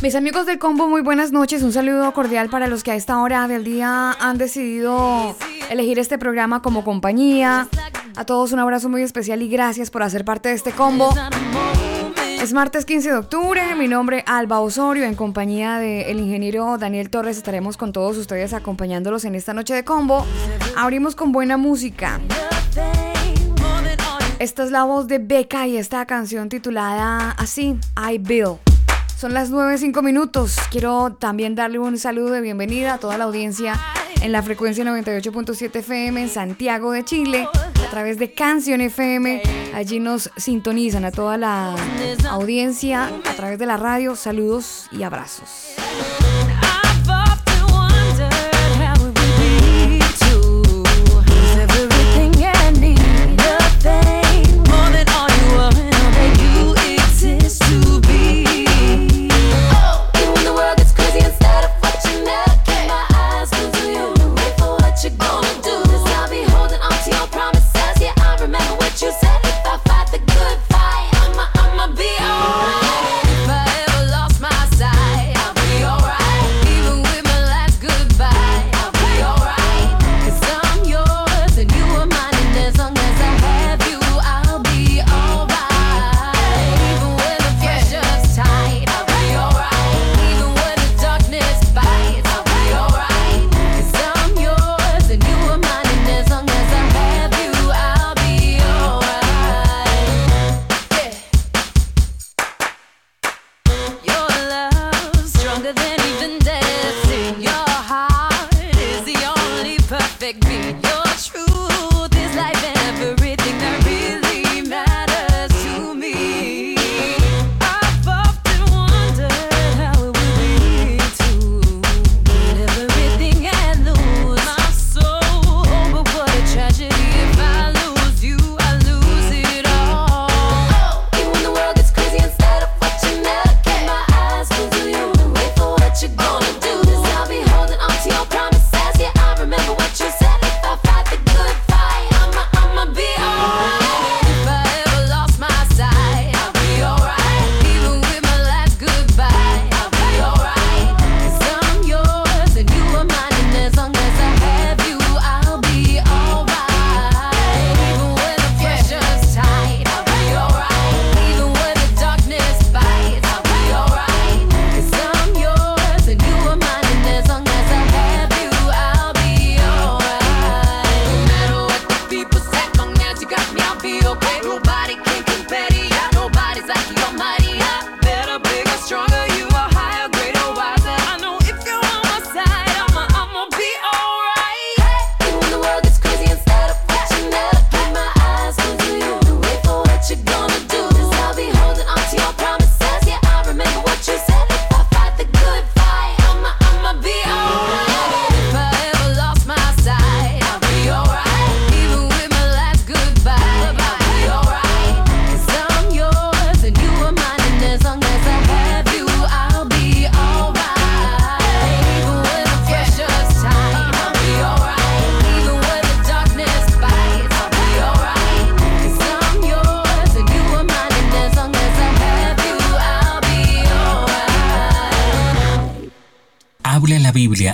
Mis amigos del combo, muy buenas noches. Un saludo cordial para los que a esta hora del día han decidido elegir este programa como compañía. A todos un abrazo muy especial y gracias por hacer parte de este combo. Es martes 15 de octubre, mi nombre es Alba Osorio, en compañía del ingeniero Daniel Torres estaremos con todos ustedes acompañándolos en esta noche de combo. Abrimos con buena música. Esta es la voz de Becca y esta canción titulada así, I Bill. Son las 9.05 minutos. Quiero también darle un saludo de bienvenida a toda la audiencia en la frecuencia 98.7 FM en Santiago de Chile, a través de Canción FM. Allí nos sintonizan a toda la audiencia a través de la radio. Saludos y abrazos.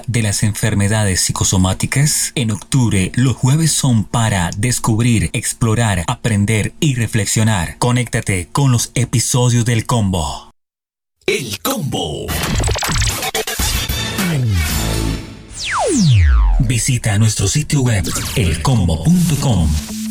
De las enfermedades psicosomáticas. En octubre, los jueves son para descubrir, explorar, aprender y reflexionar. Conéctate con los episodios del combo. El combo. Visita nuestro sitio web elcombo.com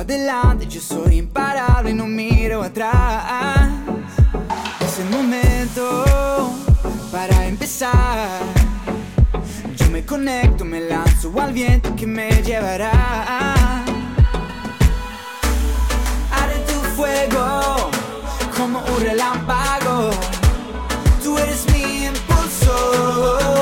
adelante, yo soy imparable y no miro atrás. Es el momento para empezar. Yo me conecto, me lanzo al viento que me llevará. Haré tu fuego como un relámpago. Tú eres mi impulso.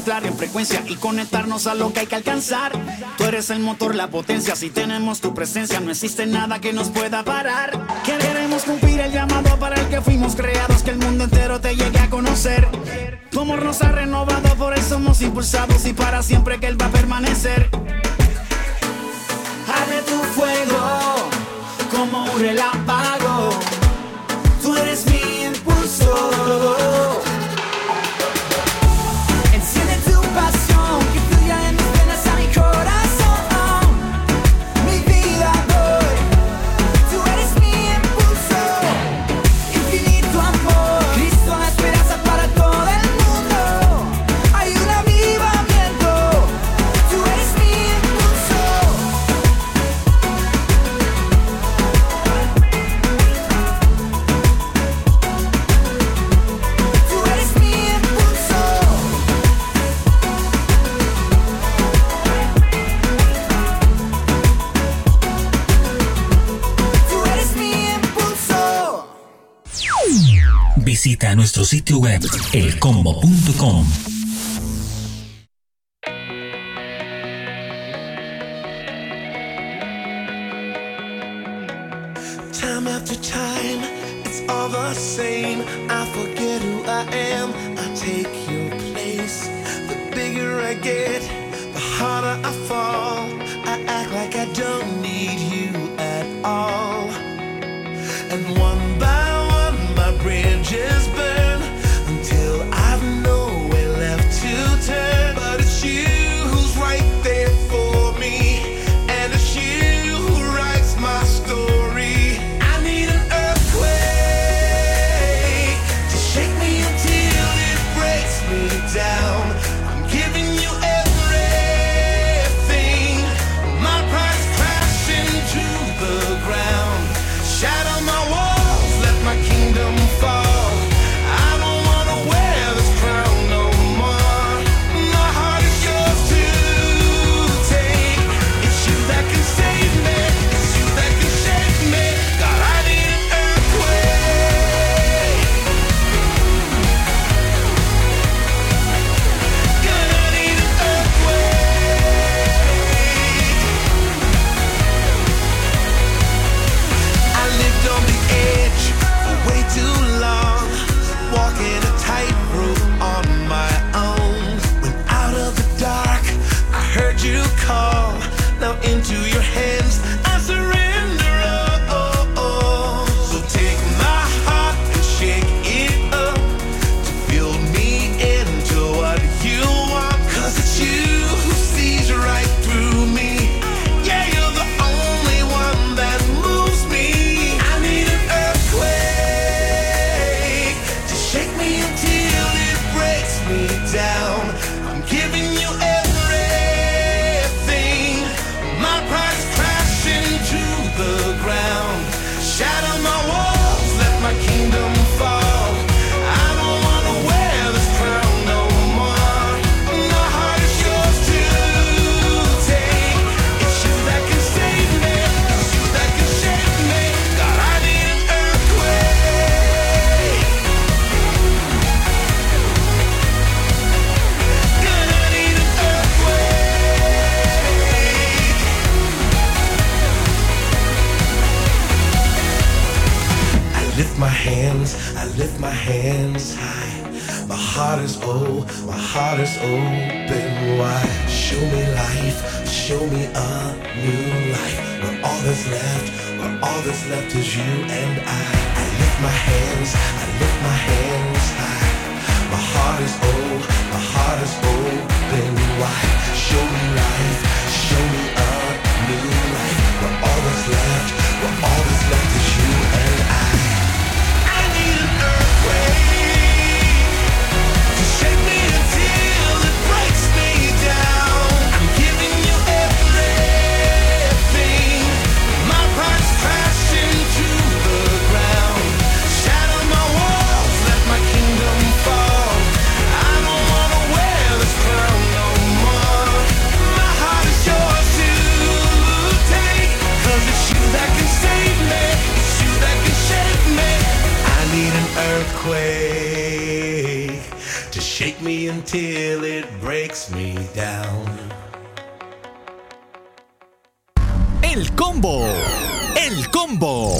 entrar en frecuencia y conectarnos a lo que hay que alcanzar. Tú eres el motor, la potencia, si tenemos tu presencia no existe nada que nos pueda parar. Queremos cumplir el llamado para el que fuimos creados, que el mundo entero te llegue a conocer. Tu nos ha renovado, por eso somos impulsados y para siempre que él va a permanecer. Arde tu fuego como un relámpago. Tú eres visita nuestro sitio web elcombo.com El combo. El combo.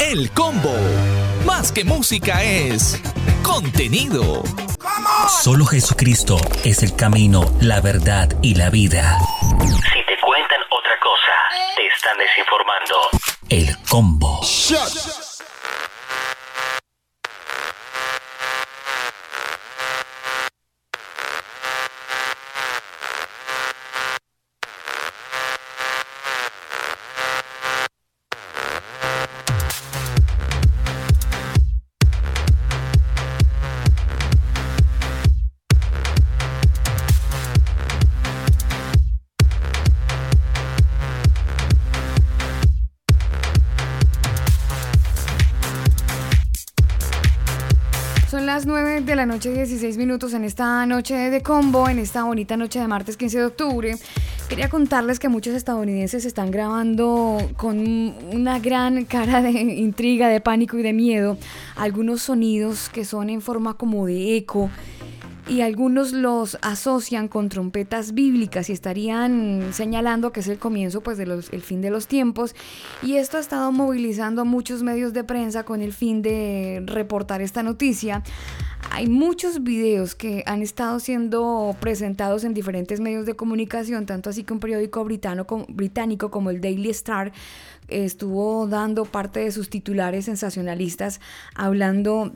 El combo. Más que música es contenido. Solo Jesucristo es el camino, la verdad y la vida. Si te cuentan otra cosa, te están desinformando. El combo. Son la noche, 16 minutos en esta noche de combo, en esta bonita noche de martes 15 de octubre. Quería contarles que muchos estadounidenses están grabando con una gran cara de intriga, de pánico y de miedo algunos sonidos que son en forma como de eco y algunos los asocian con trompetas bíblicas y estarían señalando que es el comienzo pues de los, el fin de los tiempos y esto ha estado movilizando a muchos medios de prensa con el fin de reportar esta noticia. Hay muchos videos que han estado siendo presentados en diferentes medios de comunicación, tanto así que un periódico británico como el Daily Star estuvo dando parte de sus titulares sensacionalistas hablando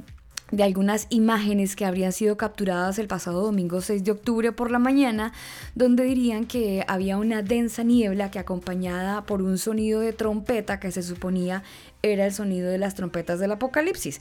de algunas imágenes que habrían sido capturadas el pasado domingo 6 de octubre por la mañana, donde dirían que había una densa niebla que acompañada por un sonido de trompeta que se suponía era el sonido de las trompetas del apocalipsis.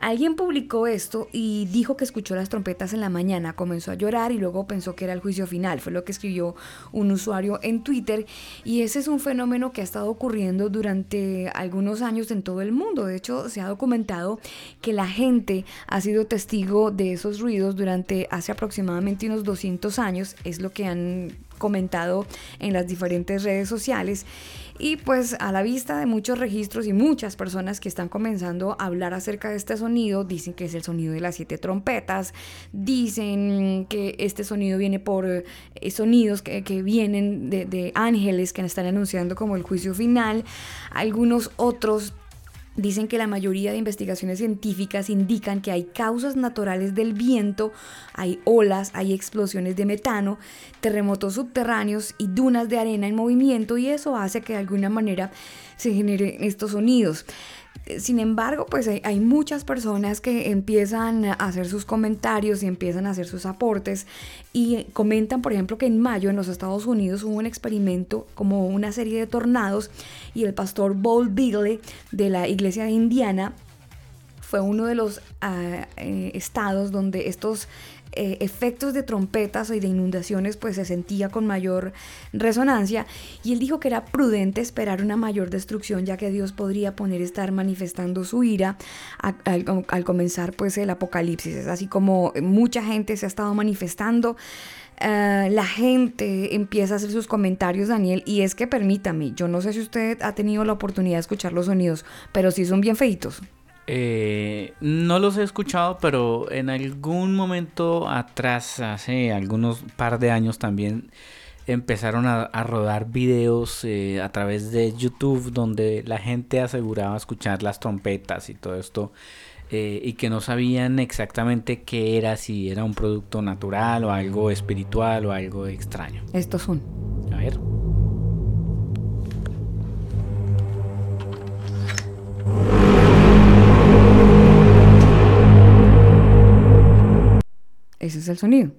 Alguien publicó esto y dijo que escuchó las trompetas en la mañana, comenzó a llorar y luego pensó que era el juicio final, fue lo que escribió un usuario en Twitter y ese es un fenómeno que ha estado ocurriendo durante algunos años en todo el mundo. De hecho, se ha documentado que la gente ha sido testigo de esos ruidos durante hace aproximadamente unos 200 años, es lo que han comentado en las diferentes redes sociales. Y pues a la vista de muchos registros y muchas personas que están comenzando a hablar acerca de este sonido, dicen que es el sonido de las siete trompetas, dicen que este sonido viene por eh, sonidos que, vienen de ángeles que están anunciando como el juicio final, algunos otros Dicen que la mayoría de investigaciones científicas indican que hay causas naturales del viento, hay olas, hay explosiones de metano, terremotos subterráneos y dunas de arena en movimiento y eso hace que de alguna manera se generen estos sonidos. Sin embargo, pues hay, muchas personas que empiezan a hacer sus comentarios y empiezan a hacer sus aportes y comentan, por ejemplo, que en mayo en los Estados Unidos hubo un experimento como una serie de tornados y el pastor Paul Bigley de la iglesia de Indiana fue uno de los uh, estados donde estos eh, efectos de trompetas y de inundaciones pues se sentía con mayor resonancia. Y él dijo que era prudente esperar una mayor destrucción ya que Dios podría poner estar manifestando su ira al, comenzar pues el apocalipsis. Es así como mucha gente se ha estado manifestando. Uh, la gente empieza a hacer sus comentarios, Daniel, y es que permítame, yo no sé si usted ha tenido la oportunidad de escuchar los sonidos, pero sí son bien feitos. Eh, no los he escuchado, pero en algún momento atrás, hace algunos par de años también empezaron a, a rodar videos eh, a través de YouTube donde la gente aseguraba escuchar las trompetas y todo esto eh, y que no sabían exactamente qué era, si era un producto natural o algo espiritual o algo extraño. Estos son. A ver. Ese es el sonido.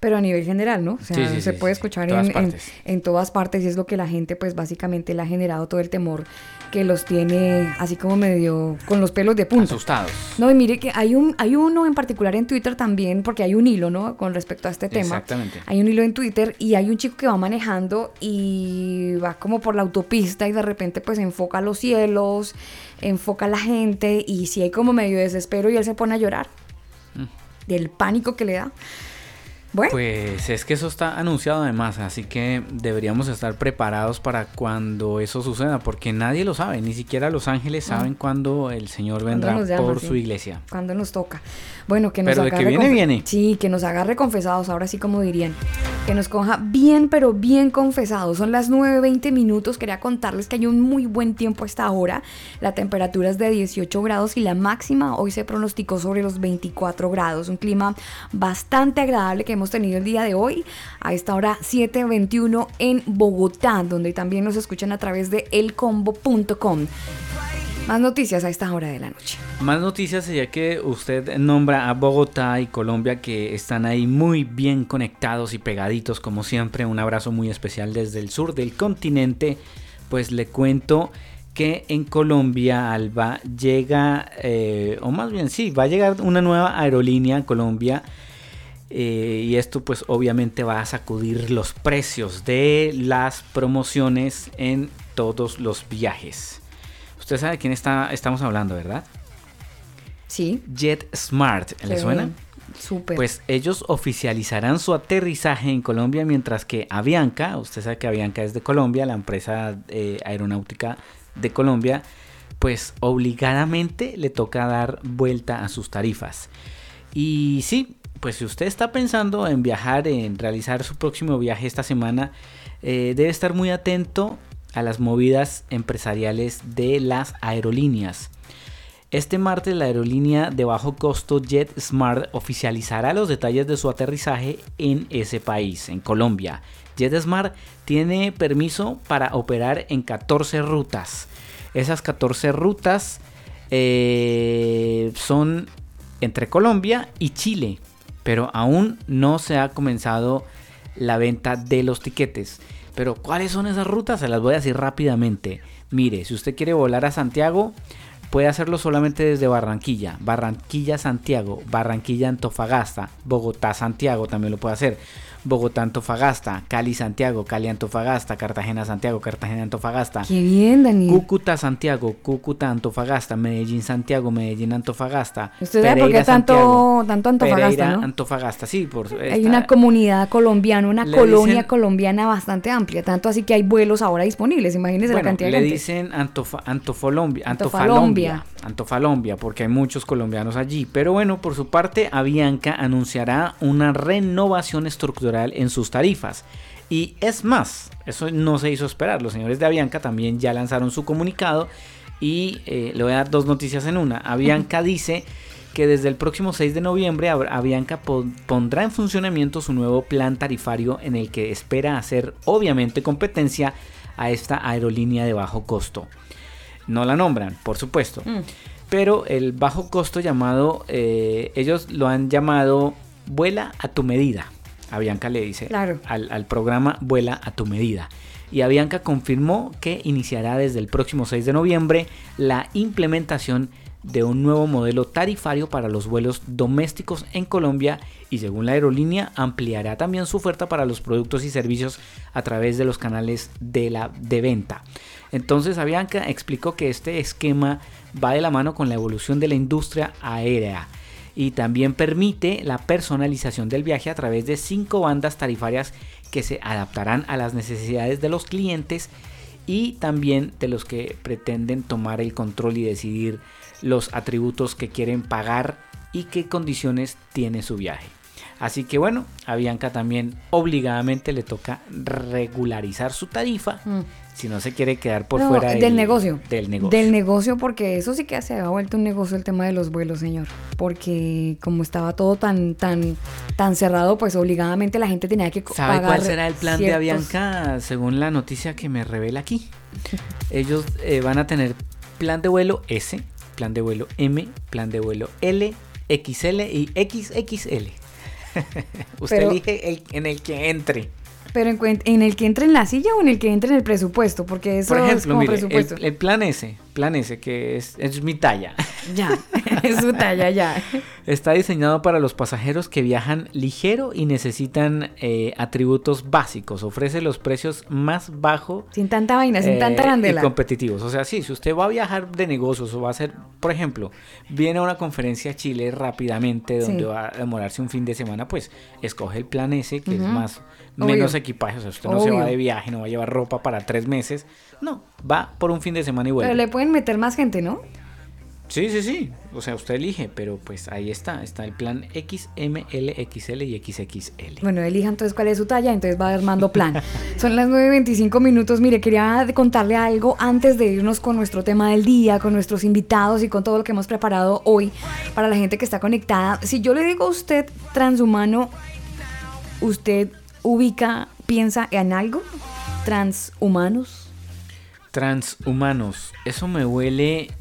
Pero a nivel general, ¿no? O sea, Sí, sí, se sí, puede escuchar todas en, en- en todas partes y es lo que la gente, pues básicamente le ha generado todo el temor que los tiene así como medio con los pelos de punta. Asustados. No, y mire que hay un hay uno en particular en Twitter también, porque hay un hilo, ¿no? Con respecto a este tema. Exactamente. Hay un hilo en Twitter y hay un chico que va manejando y va como por la autopista y de repente pues enfoca los cielos, enfoca a la gente y si hay como medio desespero y él se pone a llorar del pánico que le da. Bueno, Pues es que eso está anunciado además, así que deberíamos estar preparados para cuando eso suceda, porque nadie lo sabe, ni siquiera los ángeles saben cuándo el Señor vendrá llama, por sí. su iglesia. cuando nos toca. Bueno, que nos Pero de que agarre viene, viene. Sí, que nos agarre confesados, ahora sí como dirían. Que nos coja bien, pero bien confesados. Son las 9.20 minutos. Quería contarles que hay un muy buen tiempo a esta hora. La temperatura es de 18 grados y la máxima hoy se pronosticó sobre los 24 grados. Un clima bastante agradable que hemos tenido el día de hoy. A esta hora 7.21 en Bogotá, donde también nos escuchan a través de elcombo.com. Más noticias a esta hora de la noche. Más noticias ya que usted nombra a Bogotá y Colombia que están ahí muy bien conectados y pegaditos como siempre. Un abrazo muy especial desde el sur del continente. Pues le cuento que en Colombia Alba llega, eh, o más bien sí, va a llegar una nueva aerolínea a Colombia. eh, y esto pues obviamente va a sacudir los precios de las promociones en todos los viajes. Usted sabe de quién está, estamos hablando, ¿verdad? Sí. JetSmart, ¿le qué suena? bien. Súper. Pues ellos oficializarán su aterrizaje en Colombia, mientras que Avianca, usted sabe que Avianca es de Colombia, la empresa eh, aeronáutica de Colombia, pues obligadamente le toca dar vuelta a sus tarifas. Y sí, pues si usted está pensando en viajar, en realizar su próximo viaje esta semana, eh, debe estar muy atento a las movidas empresariales de las aerolíneas. Este martes la aerolínea de bajo costo JetSmart oficializará los detalles de su aterrizaje en ese país, en Colombia. JetSmart tiene permiso para operar en 14 rutas. Esas 14 rutas eh, son entre Colombia y Chile, pero aún no se ha comenzado la venta de los tiquetes. Pero ¿cuáles son esas rutas? Se las voy a decir rápidamente. Mire, si usted quiere volar a Santiago, puede hacerlo solamente desde Barranquilla, Barranquilla Santiago, Barranquilla Antofagasta, Bogotá Santiago también lo puede hacer. Bogotá Antofagasta, Cali Santiago, Cali Antofagasta, Cartagena Santiago, Cartagena Antofagasta. Qué bien, Daniel. Cúcuta, Santiago, Cúcuta, Antofagasta, Medellín, Santiago, Medellín, Antofagasta. Usted vea por qué tanto, Santiago, tanto Antofagasta, Pereira, ¿no? Antofagasta, sí, por Hay una comunidad colombiana, una Le colonia dicen- colombiana bastante amplia, tanto así que hay vuelos ahora disponibles, imagínense la cantidad le de gente. dicen Antofa- Antofolombia, Antofalombia. Antofalombia, Antofalombia, porque hay muchos colombianos allí. Pero bueno, por su parte, Avianca anunciará una renovación estructural en sus tarifas. Y es más, eso no se hizo esperar. Los señores de Avianca también ya lanzaron su comunicado y eh, le voy a dar dos noticias en una. Avianca dice que desde el próximo 6 de noviembre Av- Avianca pon- pondrá en funcionamiento su nuevo plan tarifario en el que espera hacer obviamente competencia a esta aerolínea de bajo costo. No la nombran, por supuesto. Mm. Pero el bajo costo llamado, eh, ellos lo han llamado vuela a tu medida. Avianca le dice Claro. al, al programa vuela a tu medida. Y Avianca confirmó que iniciará desde el próximo 6 de noviembre la implementación de un nuevo modelo tarifario para los vuelos domésticos en Colombia y según la aerolínea ampliará también su oferta para los productos y servicios a través de los canales de, la, de venta. Entonces Avianca explicó que este esquema va de la mano con la evolución de la industria aérea y también permite la personalización del viaje a través de cinco bandas tarifarias que se adaptarán a las necesidades de los clientes y también de los que pretenden tomar el control y decidir los atributos que quieren pagar y qué condiciones tiene su viaje. Así que bueno, a Bianca también obligadamente le toca regularizar su tarifa Mm. Si no se quiere quedar por No, fuera del, negocio. Del negocio. Del negocio, porque eso sí que se ha vuelto un negocio el tema de los vuelos, señor. Porque como estaba todo tan, tan, tan cerrado, pues obligadamente la gente tenía que ¿Sabe pagar. cuál será el plan de Avianca según la noticia que me revela aquí? Ellos eh, van a tener plan de vuelo S, plan de vuelo M, plan de vuelo L, XL y XXL. Usted Pero- elige el, en el que entre. Pero en, en el que entre en la silla o en el que entre en el presupuesto, porque eso Por es como mire, el, presupuesto. el plan S, plan S, que es, es mi talla. Ya, es su talla, ya. Está diseñado para los pasajeros que viajan ligero y necesitan eh, atributos básicos. Ofrece los precios más bajos Sin tanta vaina, sin eh, tanta y arandela. competitivos. O sea, sí, si usted va a viajar de negocios o va a hacer, por ejemplo, viene a una conferencia a Chile rápidamente donde Sí. va a demorarse un fin de semana, pues escoge el plan S, que es más Obvio. menos equipaje. O sea, usted no se va de viaje, no va a llevar ropa para tres meses. No, va por un fin de semana y vuelve. Pero le pueden meter más gente, ¿no? Sí, sí, sí. O sea, usted elige, pero pues ahí está. Está el plan X, M, L, XL y XXL. Bueno, elija entonces cuál es su talla, entonces va armando plan. Son las 9.25 minutos. Mire, quería contarle algo antes de irnos con nuestro tema del día, con nuestros invitados y con todo lo que hemos preparado hoy para la gente que está conectada. Si yo le digo a usted transhumano, ¿usted ubica, piensa en algo? ¿Transhumanos? Transhumanos. Eso me huele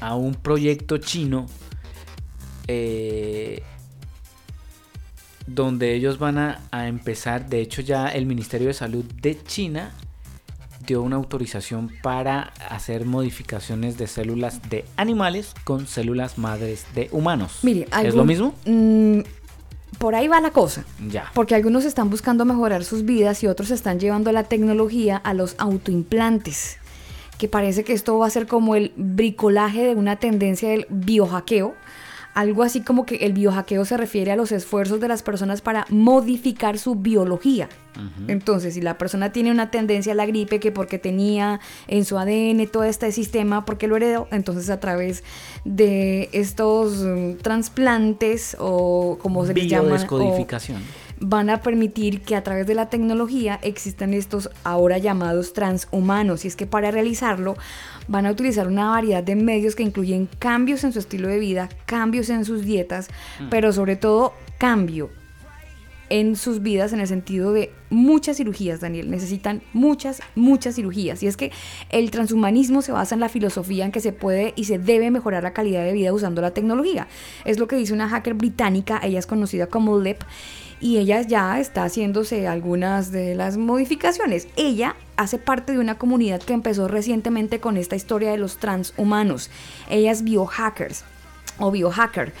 a un proyecto chino eh, donde ellos van a, a empezar. De hecho, ya el Ministerio de Salud de China dio una autorización para hacer modificaciones de células de animales con células madres de humanos. Mire, ¿Es lo mismo? Mm, por ahí va la cosa. Ya. Porque algunos están buscando mejorar sus vidas y otros están llevando la tecnología a los autoimplantes. Que parece que esto va a ser como el bricolaje de una tendencia del biohackeo. Algo así como que el biohackeo se refiere a los esfuerzos de las personas para modificar su biología. Entonces, si la persona tiene una tendencia a la gripe que porque tenía en su ADN todo este sistema, porque lo heredó, entonces a través de estos mm, trasplantes o como se les llama, o- Biodescodificación. Van a permitir que a través de la tecnología existan estos ahora llamados transhumanos. Y es que para realizarlo van a utilizar una variedad de medios que incluyen cambios en su estilo de vida, cambios en sus dietas, pero sobre todo cambio en sus vidas en el sentido de muchas cirugías, Daniel. Necesitan muchas, muchas cirugías. Y es que el transhumanismo se basa en la filosofía en que se puede y se debe mejorar la calidad de vida usando la tecnología. Es lo que dice una hacker británica, ella es conocida como Lep, y ella ya está haciéndose algunas de las modificaciones. Ella hace parte de una comunidad que empezó recientemente con esta historia de los transhumanos. Ella es biohackers o biohacker.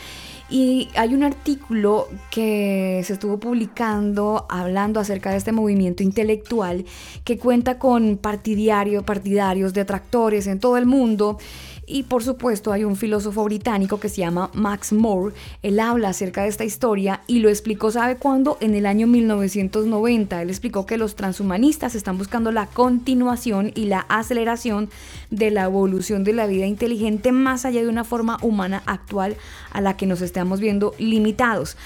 Y hay un artículo que se estuvo publicando hablando acerca de este movimiento intelectual que cuenta con partidario, partidarios, detractores en todo el mundo. Y por supuesto hay un filósofo británico que se llama Max Moore. Él habla acerca de esta historia y lo explicó, ¿sabe cuándo? En el año 1990. Él explicó que los transhumanistas están buscando la continuación y la aceleración de la evolución de la vida inteligente más allá de una forma humana actual a la que nos estamos viendo limitados.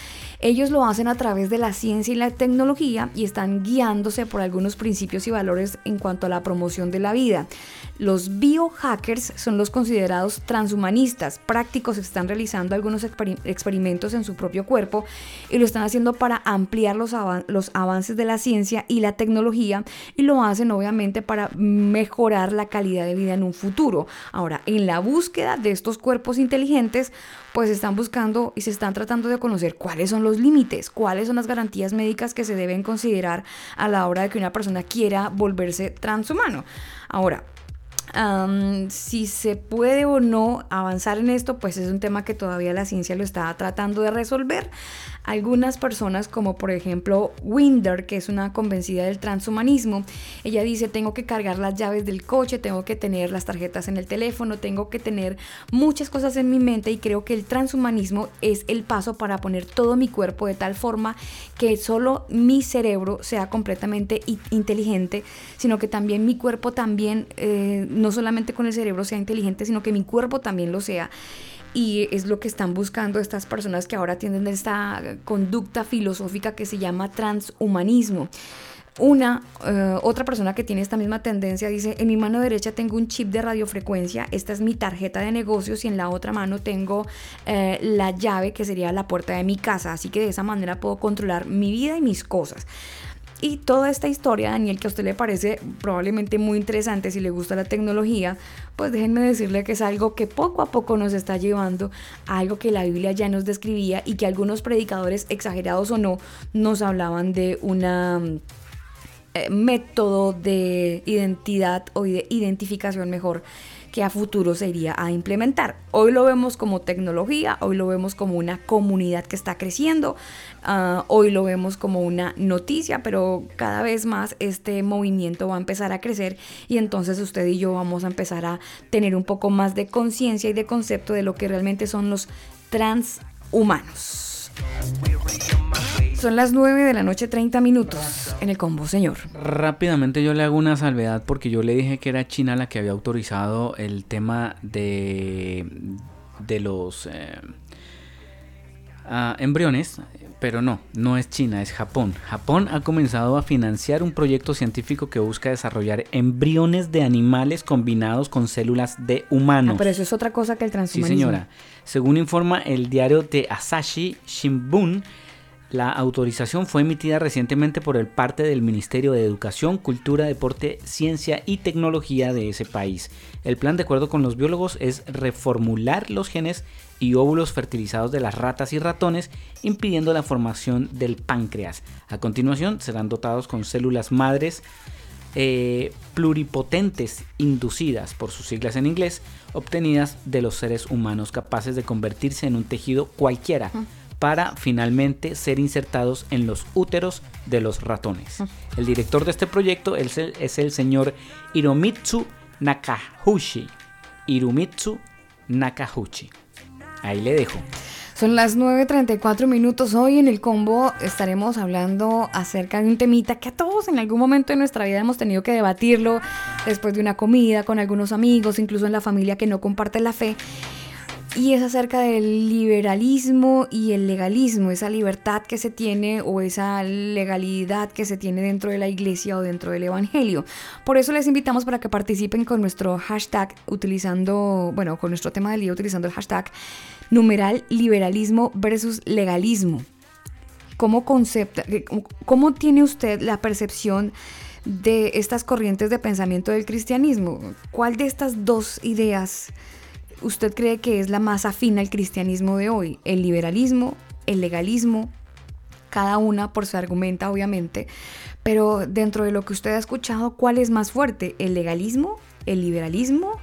Ellos lo hacen a través de la ciencia y la tecnología y están guiándose por algunos principios y valores en cuanto a la promoción de la vida. Los biohackers son los considerados transhumanistas, prácticos están realizando algunos experi- experimentos en su propio cuerpo y lo están haciendo para ampliar los avances de la ciencia y la tecnología y lo hacen obviamente para mejorar la calidad de vida en un futuro. Ahora, en la búsqueda de estos cuerpos inteligentes, pues están buscando y se están tratando de conocer cuáles son los límites, cuáles son las garantías médicas que se deben considerar a la hora de que una persona quiera volverse transhumano. Ahora, si se puede o no avanzar en esto, pues es un tema que todavía la ciencia lo está tratando de resolver. Algunas personas, como por ejemplo Winder, que es una convencida del transhumanismo, ella dice, tengo que cargar las llaves del coche, tengo que tener las tarjetas en el teléfono, tengo que tener muchas cosas en mi mente y creo que el transhumanismo es el paso para poner todo mi cuerpo de tal forma que solo mi cerebro sea completamente inteligente, sino que también mi cuerpo también, eh, no solamente con el cerebro sea inteligente, sino que mi cuerpo también lo sea. Y es lo que están buscando estas personas que ahora tienen esta conducta filosófica que se llama transhumanismo. Una, eh, otra persona que tiene esta misma tendencia dice, en mi mano derecha tengo un chip de radiofrecuencia, esta es mi tarjeta de negocios y en la otra mano tengo eh, la llave que sería la puerta de mi casa, así que de esa manera puedo controlar mi vida y mis cosas. Y toda esta historia, Daniel, que a usted le parece probablemente muy interesante si le gusta la tecnología, pues déjenme decirle que es algo que poco a poco nos está llevando a algo que la Biblia ya nos describía y que algunos predicadores, exagerados o no, nos hablaban de una eh, método de identidad o de identificación mejor que a futuro se iría a implementar. Hoy lo vemos como tecnología, hoy lo vemos como una comunidad que está creciendo, ah, hoy lo vemos como una noticia, pero cada vez más este movimiento va a empezar a crecer y entonces usted y yo vamos a empezar a tener un poco más de conciencia y de concepto de lo que realmente son los transhumanos. Son las 9 de la noche 30 minutos en el combo, señor. Rápidamente yo le hago una salvedad porque yo le dije que era China la que había autorizado el tema de, de los eh, ah, embriones, pero no, no es China, es Japón. Japón ha comenzado a financiar un proyecto científico que busca desarrollar embriones de animales combinados con células de humanos. Ah, pero eso es otra cosa que el Sí, transhumanismo. señora. Según informa el diario de Asahi Shimbun, la autorización fue emitida recientemente por el parte del Ministerio de Educación, Cultura, Deporte, Ciencia y Tecnología de ese país. El plan, de acuerdo con los biólogos, es reformular los genes y óvulos fertilizados de las ratas y ratones, impidiendo la formación del páncreas. A continuación, serán dotados con células madres eh, pluripotentes inducidas, por sus siglas en inglés, obtenidas de los seres humanos capaces de convertirse en un tejido cualquiera para finalmente ser insertados en los úteros de los ratones. El director de este proyecto es el, es el señor Hiromitsu Nakahushi. Hiromitsu Nakahuchi. Ahí le dejo. Son las 9.34 minutos. Hoy en el combo estaremos hablando acerca de un temita que a todos en algún momento de nuestra vida hemos tenido que debatirlo después de una comida, con algunos amigos, incluso en la familia que no comparte la fe. Y es acerca del liberalismo y el legalismo, esa libertad que se tiene o esa legalidad que se tiene dentro de la iglesia o dentro del evangelio. Por eso les invitamos para que participen con nuestro hashtag utilizando, bueno, con nuestro tema del día utilizando el hashtag numeral liberalismo versus legalismo. ¿Cómo, concepta, eh, cómo- ¿Cómo tiene usted la percepción de estas corrientes de pensamiento del cristianismo? ¿Cuál de estas dos ideas usted cree que es la más afín al cristianismo de hoy? ¿El liberalismo? ¿El legalismo? Cada una por su argumenta, obviamente. Pero dentro de lo que usted ha escuchado, ¿cuál es más fuerte? ¿El legalismo? ¿El liberalismo?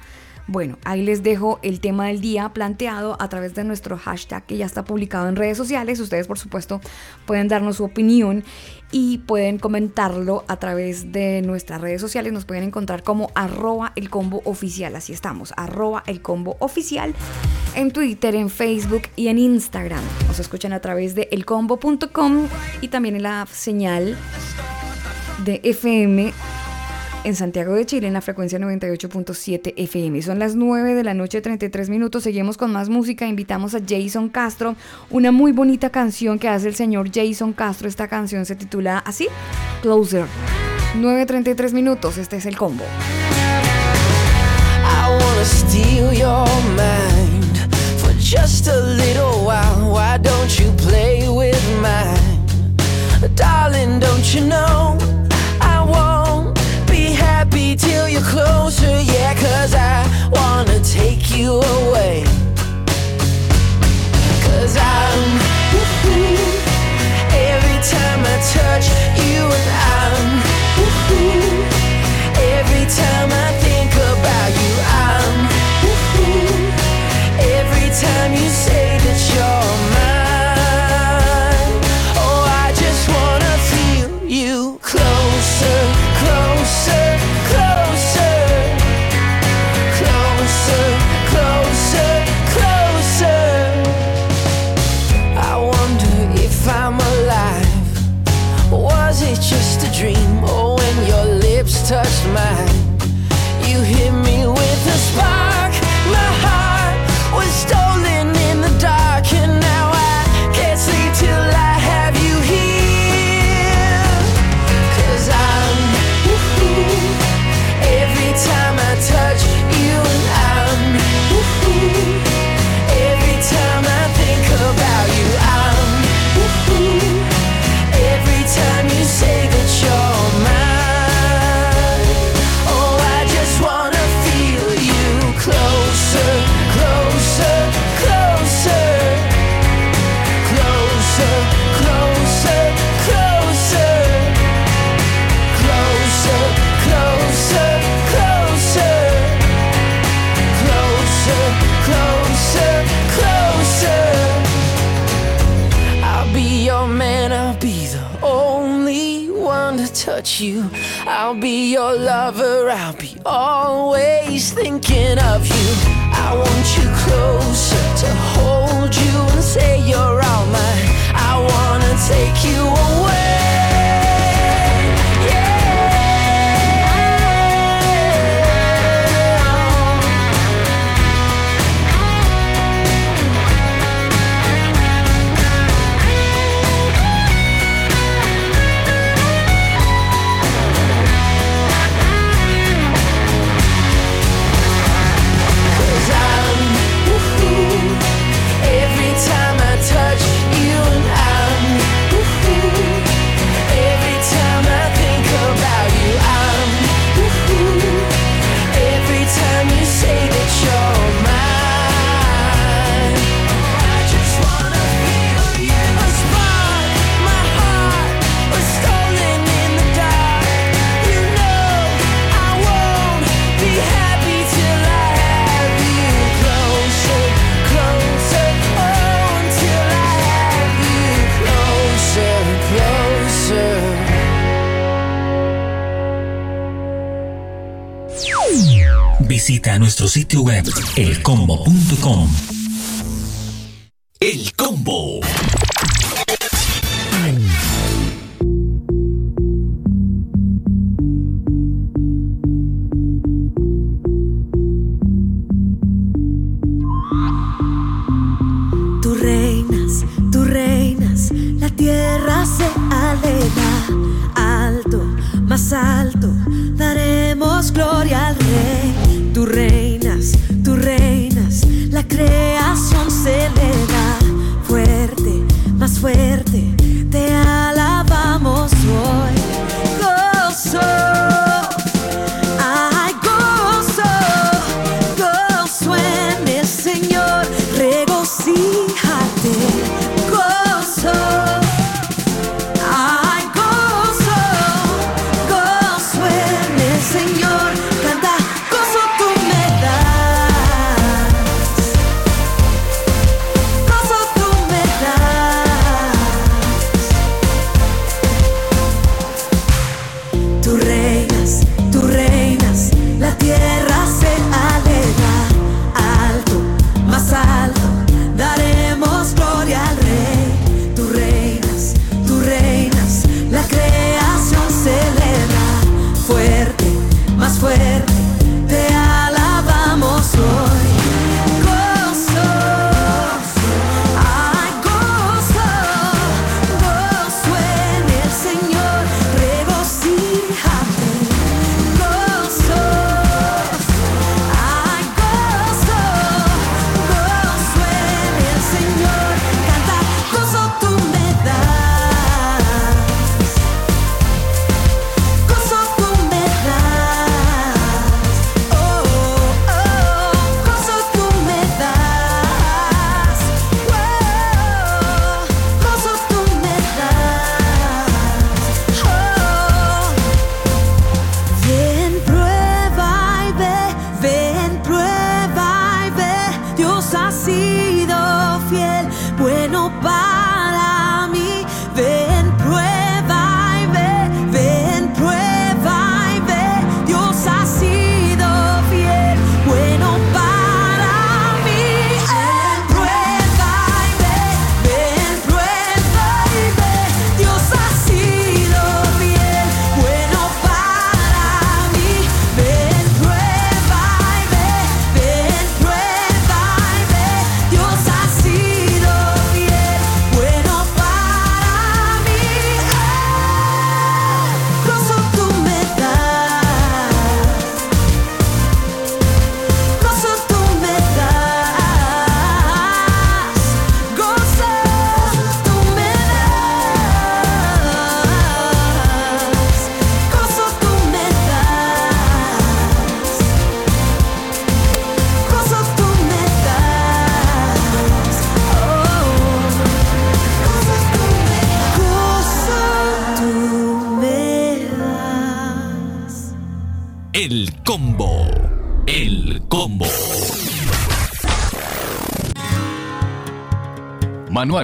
Bueno, ahí les dejo el tema del día planteado a través de nuestro hashtag que ya está publicado en redes sociales. Ustedes, por supuesto, pueden darnos su opinión y pueden comentarlo a través de nuestras redes sociales. Nos pueden encontrar como arroba el combo oficial. Así estamos, arroba el combo oficial en Twitter, en Facebook y en Instagram. Nos escuchan a través de elcombo.com y también en la señal de FM en Santiago de Chile en la frecuencia 98.7 FM. Son las 9 de la noche, 33 minutos. Seguimos con más música. Invitamos a Jason Castro, una muy bonita canción que hace el señor Jason Castro. Esta canción se titula así, Closer. 9.33 minutos, este es el combo. I wanna steal your mind for just a little while. Why don't you play with mine? Darling, don't you know till you're closer? Yeah, cause I wanna take you away. Cause I'm every time I touch you and I'm you. I'll be your lover, I'll be always thinking of you. I want you closer to hold you and say you're all mine. I wanna take you away. visita nuestro sitio web elcombo.com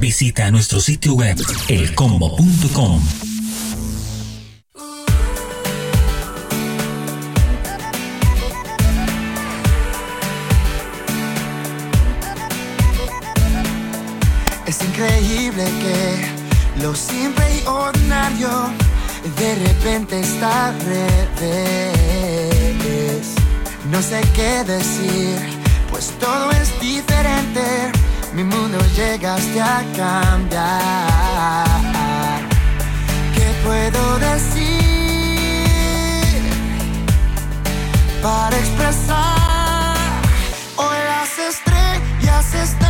Visita nuestro sitio web elcombo.com. Es increíble que lo simple y ordinario de repente está al revés. No sé qué decir, pues todo es diferente. Mi mundo llegaste a cambiar. ¿Qué puedo decir para expresar? Hoy las estrellas están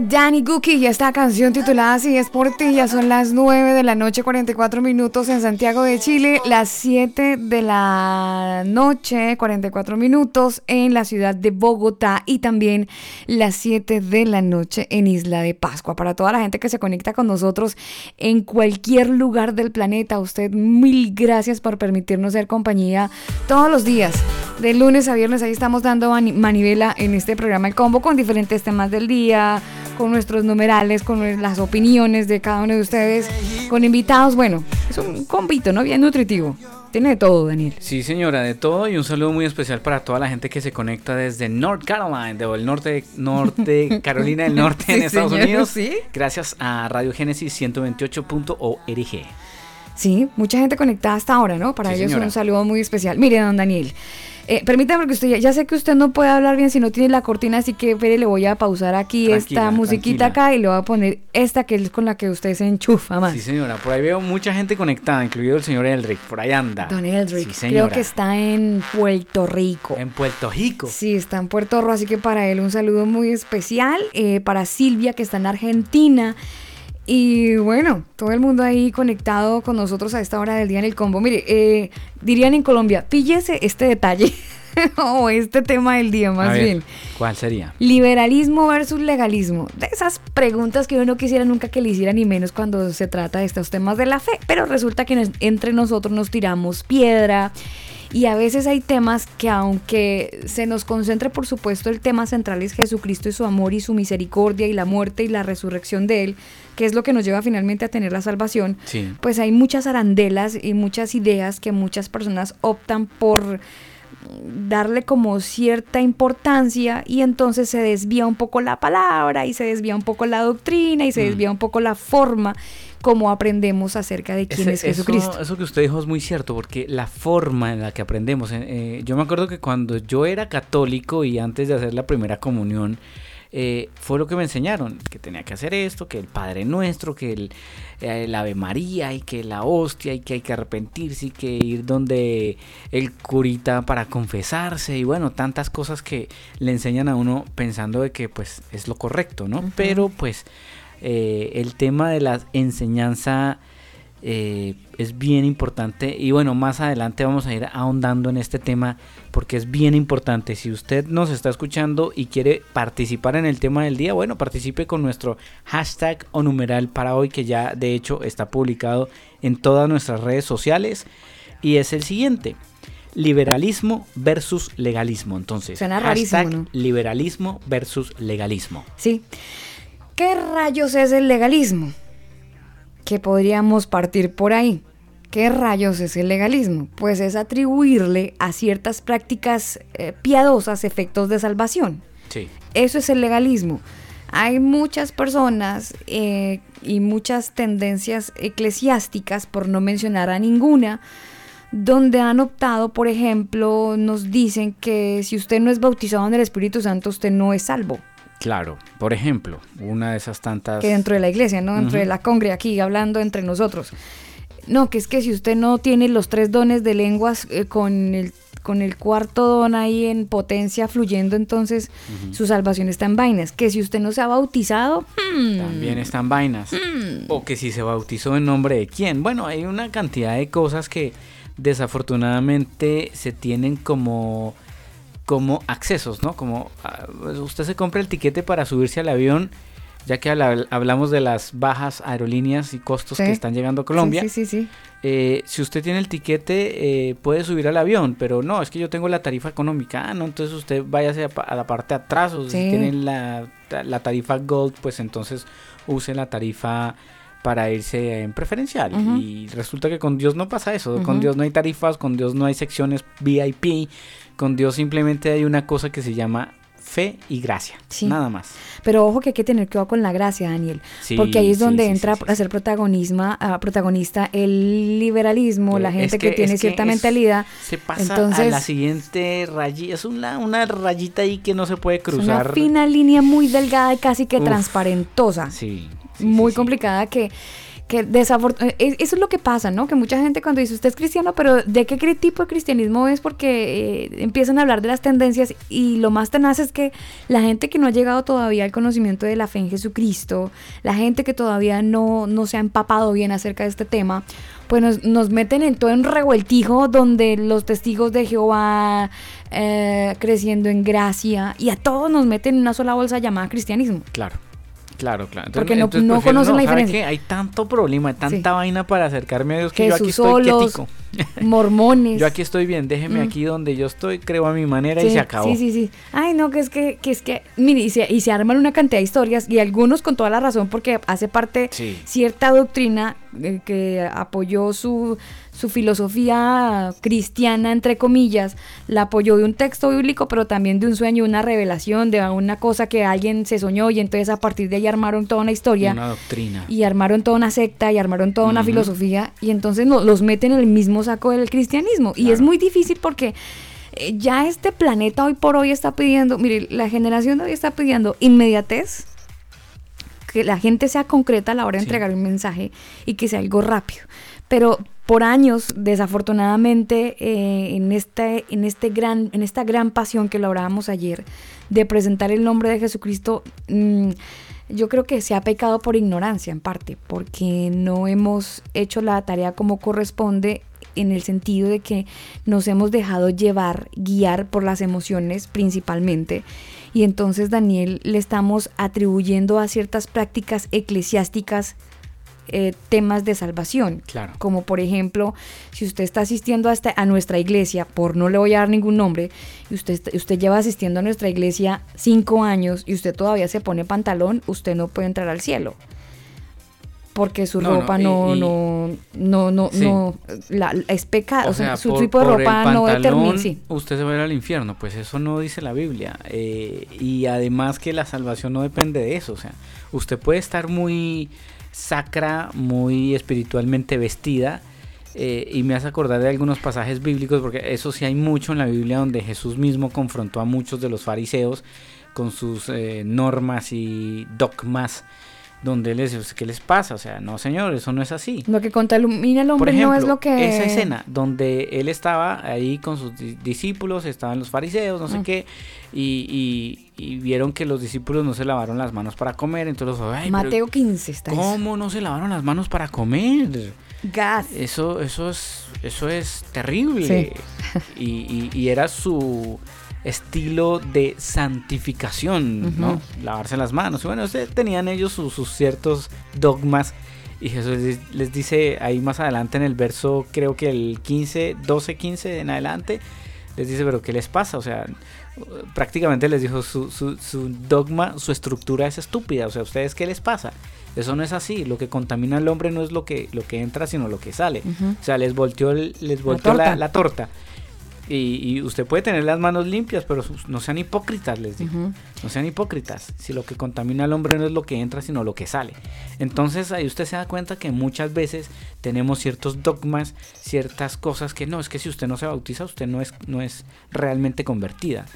Danny y esta canción titulada Si es por ti. Ya son las 9 de la noche, 44 minutos en Santiago de Chile, las 7 de la noche, 44 minutos en la ciudad de Bogotá y también las 7 de la noche en Isla de Pascua. Para toda la gente que se conecta con nosotros en cualquier lugar del planeta, usted mil gracias por permitirnos ser compañía todos los días. De lunes a viernes ahí estamos dando mani- manivela en este programa El Combo con diferentes temas del día, con nuestros numerales, con las opiniones de cada uno de ustedes, con invitados. Bueno, es un combito, ¿no? Bien nutritivo. Tiene de todo, Daniel. Sí, señora, de todo y un saludo muy especial para toda la gente que se conecta desde North Carolina, de- o el norte, norte Carolina del Norte en Estados señor, Unidos. sí. Gracias a Radio Génesis 128.org. Sí, mucha gente conectada hasta ahora, ¿no? Para Sí, ellos señora. un saludo muy especial. Mire, don Daniel, Eh, permítame porque usted ya, ya sé que usted no puede hablar bien si no tiene la cortina, así que Pere, le voy a pausar aquí Tranquila, esta musiquita tranquila. acá y le voy a poner esta que es con la que usted se enchufa más. Sí, señora, por ahí veo mucha gente conectada, incluido el señor Eldrick, por ahí anda. Don Eldrick, Sí, creo que está en Puerto Rico. En Puerto Rico. Sí, está en Puerto Rico, así que para él un saludo muy especial. eh, para Silvia, que está en Argentina. Y bueno, todo el mundo ahí conectado con nosotros a esta hora del día en el combo. Mire, eh, dirían en Colombia, píllese este detalle o este tema del día A más ver, bien. ¿Cuál sería? Liberalismo versus legalismo. De esas preguntas que uno no quisiera nunca que le hicieran, ni menos cuando se trata de estos temas de la fe. Pero resulta que nos- entre nosotros nos tiramos piedra. Y a veces hay temas que aunque se nos concentre, por supuesto, el tema central es Jesucristo y su amor y su misericordia y la muerte y la resurrección de Él, que es lo que nos lleva finalmente a tener la salvación, Sí. pues hay muchas arandelas y muchas ideas que muchas personas optan por darle como cierta importancia y entonces se desvía un poco la palabra y se desvía un poco la doctrina y se Mm. desvía un poco la forma como aprendemos acerca de quién Ese- es Jesucristo. Eso, eso que usted dijo es muy cierto, porque la forma en la que aprendemos, eh, eh, yo me acuerdo que cuando yo era católico y antes de hacer la primera comunión, eh, fue lo que me enseñaron, que tenía que hacer esto, que el Padre Nuestro, que el, eh, el Ave María y que la hostia y que hay que arrepentirse y que ir donde el curita para confesarse y bueno, tantas cosas que le enseñan a uno pensando de que pues es lo correcto, ¿no? Pero pues eh, el tema de la enseñanza eh, es bien importante y bueno, más adelante vamos a ir ahondando en este tema porque es bien importante. Si usted nos está escuchando y quiere participar en el tema del día, bueno, participe con nuestro hashtag o numeral para hoy que ya de hecho está publicado en todas nuestras redes sociales y es el siguiente. Liberalismo versus legalismo. Entonces, Suena rarísimo, hashtag ¿no? liberalismo versus legalismo. Sí. ¿Qué rayos es el legalismo? Que podríamos partir por ahí. ¿Qué rayos es el legalismo? Pues es atribuirle a ciertas prácticas eh, piadosas efectos de salvación. Sí. Eso es el legalismo. Hay muchas personas eh, y muchas tendencias eclesiásticas, por no mencionar a ninguna, donde han optado, por ejemplo, nos dicen que si usted no es bautizado en el Espíritu Santo, usted no es salvo. Claro, por ejemplo, una de esas tantas... Que dentro de la iglesia, ¿no? Dentro de la congre, aquí hablando entre nosotros. No, que es que si usted no tiene los tres dones de lenguas eh, con el con el cuarto don ahí en potencia fluyendo, entonces su salvación está en vainas. Que si usted no se ha bautizado, hmm, También están vainas. O que si se bautizó en nombre de quién. Bueno, hay una cantidad de cosas que desafortunadamente se tienen como, como accesos, ¿no? Como ah, usted se compra el tiquete para subirse al avión, ya que habla- hablamos de las bajas aerolíneas y costos Sí. que están llegando a Colombia. Sí, sí, sí. sí. Eh, si usted tiene el tiquete, eh, puede subir al avión, pero no, es que yo tengo la tarifa económica. Ah, no, entonces usted váyase a, a la parte de atrás. O Sí. si tiene la, la tarifa Gold, pues entonces use la tarifa para irse en preferencial. Y resulta que con Dios no pasa eso. Con. Dios no hay tarifas, con Dios no hay secciones VIP. Con Dios simplemente hay una cosa que se llama fe y gracia. Sí. Nada más. Pero ojo que hay que tener cuidado con la gracia, Daniel. Sí, porque ahí es donde sí, entra a ser protagonismo, protagonista el liberalismo, la Es gente que, que- tiene que cierta es- mentalidad. Se pasa a la siguiente rayita. Es una, una rayita ahí que no se puede Es una cruzar. fina línea muy delgada y casi que Uf. transparentosa. Sí. muy complicada que, que desafortunadamente, eso es lo que pasa, ¿no? Que mucha gente cuando dice usted es cristiano, pero ¿de qué tipo de cristianismo es? Porque eh, empiezan a hablar de las tendencias y lo más tenaz es que la gente que no ha llegado todavía al conocimiento de la fe en Jesucristo, la gente que todavía no, no se ha empapado bien acerca de este tema, pues nos, nos meten en todo un revueltijo donde los testigos de Jehová eh, creciendo en gracia y a todos nos meten en una sola bolsa llamada cristianismo. Claro. Claro, claro. Porque no- no prefiero- conocen la ¿sabe diferencia. Hay tanto problema, hay tanta Sí. vaina para acercarme a Dios que yo aquí estoy solos, quietico. mormones. Yo aquí estoy bien, déjeme Mm. aquí donde yo estoy, creo a mi manera y se acabó. Sí, sí, sí. Ay, no, que es que, que es que, mire, y se, y se arman una cantidad de historias y algunos con toda la razón porque hace parte Sí. cierta doctrina eh, que apoyó su, su filosofía cristiana, entre comillas, la apoyó de un texto bíblico, pero también de un sueño, una revelación, de una cosa que alguien se soñó y entonces a partir de ahí armaron toda una historia. Una doctrina. Y armaron toda una secta y armaron toda una filosofía y entonces no, los meten en el mismo saco del cristianismo. Y es muy difícil porque Eh, ya este planeta hoy por hoy está pidiendo, mire, la generación de hoy está pidiendo inmediatez, que la gente sea concreta a la hora de Sí. entregar un mensaje y que sea algo rápido. Pero por años, desafortunadamente, eh, en, este, en, este gran, en esta gran pasión que lo hablábamos ayer, de presentar el nombre de Jesucristo, mm, yo creo que se ha pecado por ignorancia en parte, porque no hemos hecho la tarea como corresponde en el sentido de que nos hemos dejado llevar, guiar por las emociones principalmente. Y entonces, Daniel, le estamos atribuyendo a ciertas prácticas eclesiásticas eh, temas de salvación. Claro. Como por ejemplo, si usted está asistiendo hasta a nuestra iglesia, por no le voy a dar ningún nombre, y usted, usted lleva asistiendo a nuestra iglesia cinco años y usted todavía se pone pantalón, usted no puede entrar al cielo. Porque su No, ropa no, y- no, no, no, Sí. no, la- es pecado, o sea, su por- tipo de ropa no determina, sí. Usted se va a ir al infierno, pues eso no dice la Biblia. Eh, y además que la salvación no depende de eso. O sea, usted puede estar muy sacra, muy espiritualmente vestida. eh, y me hace acordar de algunos pasajes bíblicos, porque eso sí hay mucho en la Biblia donde Jesús mismo confrontó a muchos de los fariseos con sus eh, normas y dogmas, donde él les dice, ¿qué les pasa? O sea, no señor, eso no es así. Lo que contamina al Por hombre ejemplo, no es lo que... esa escena donde él estaba ahí con sus di- discípulos, estaban los fariseos, no sé Mm. qué, y, y- y vieron que los discípulos no se lavaron las manos para comer, entonces, ay, Mateo 15 está eso. ¿cómo no se lavaron las manos para comer? Gas. Eso, eso es, eso es terrible. Y, y- y era su estilo de santificación, ¿no? Lavarse las manos. Y bueno, tenían ellos sus, sus ciertos dogmas. Y Jesús les, dice ahí más adelante en el verso, creo que el 15, 12, 15 en adelante, les dice, pero ¿qué les pasa? O sea, prácticamente les dijo, su, su, su dogma, su estructura es estúpida. O sea, ¿ustedes qué les pasa? Eso no es así. Lo que contamina al hombre no es lo que, lo que entra, sino lo que sale. O sea, les volteó, les volteó la, torta. la torta. Y, y usted puede tener las manos limpias, pero no sean hipócritas, les digo. No sean hipócritas. Si lo que contamina al hombre no es lo que entra, sino lo que sale. Entonces ahí usted se da cuenta que muchas veces tenemos ciertos dogmas, ciertas cosas que no, es que si usted no se bautiza, usted no es, no es realmente convertida.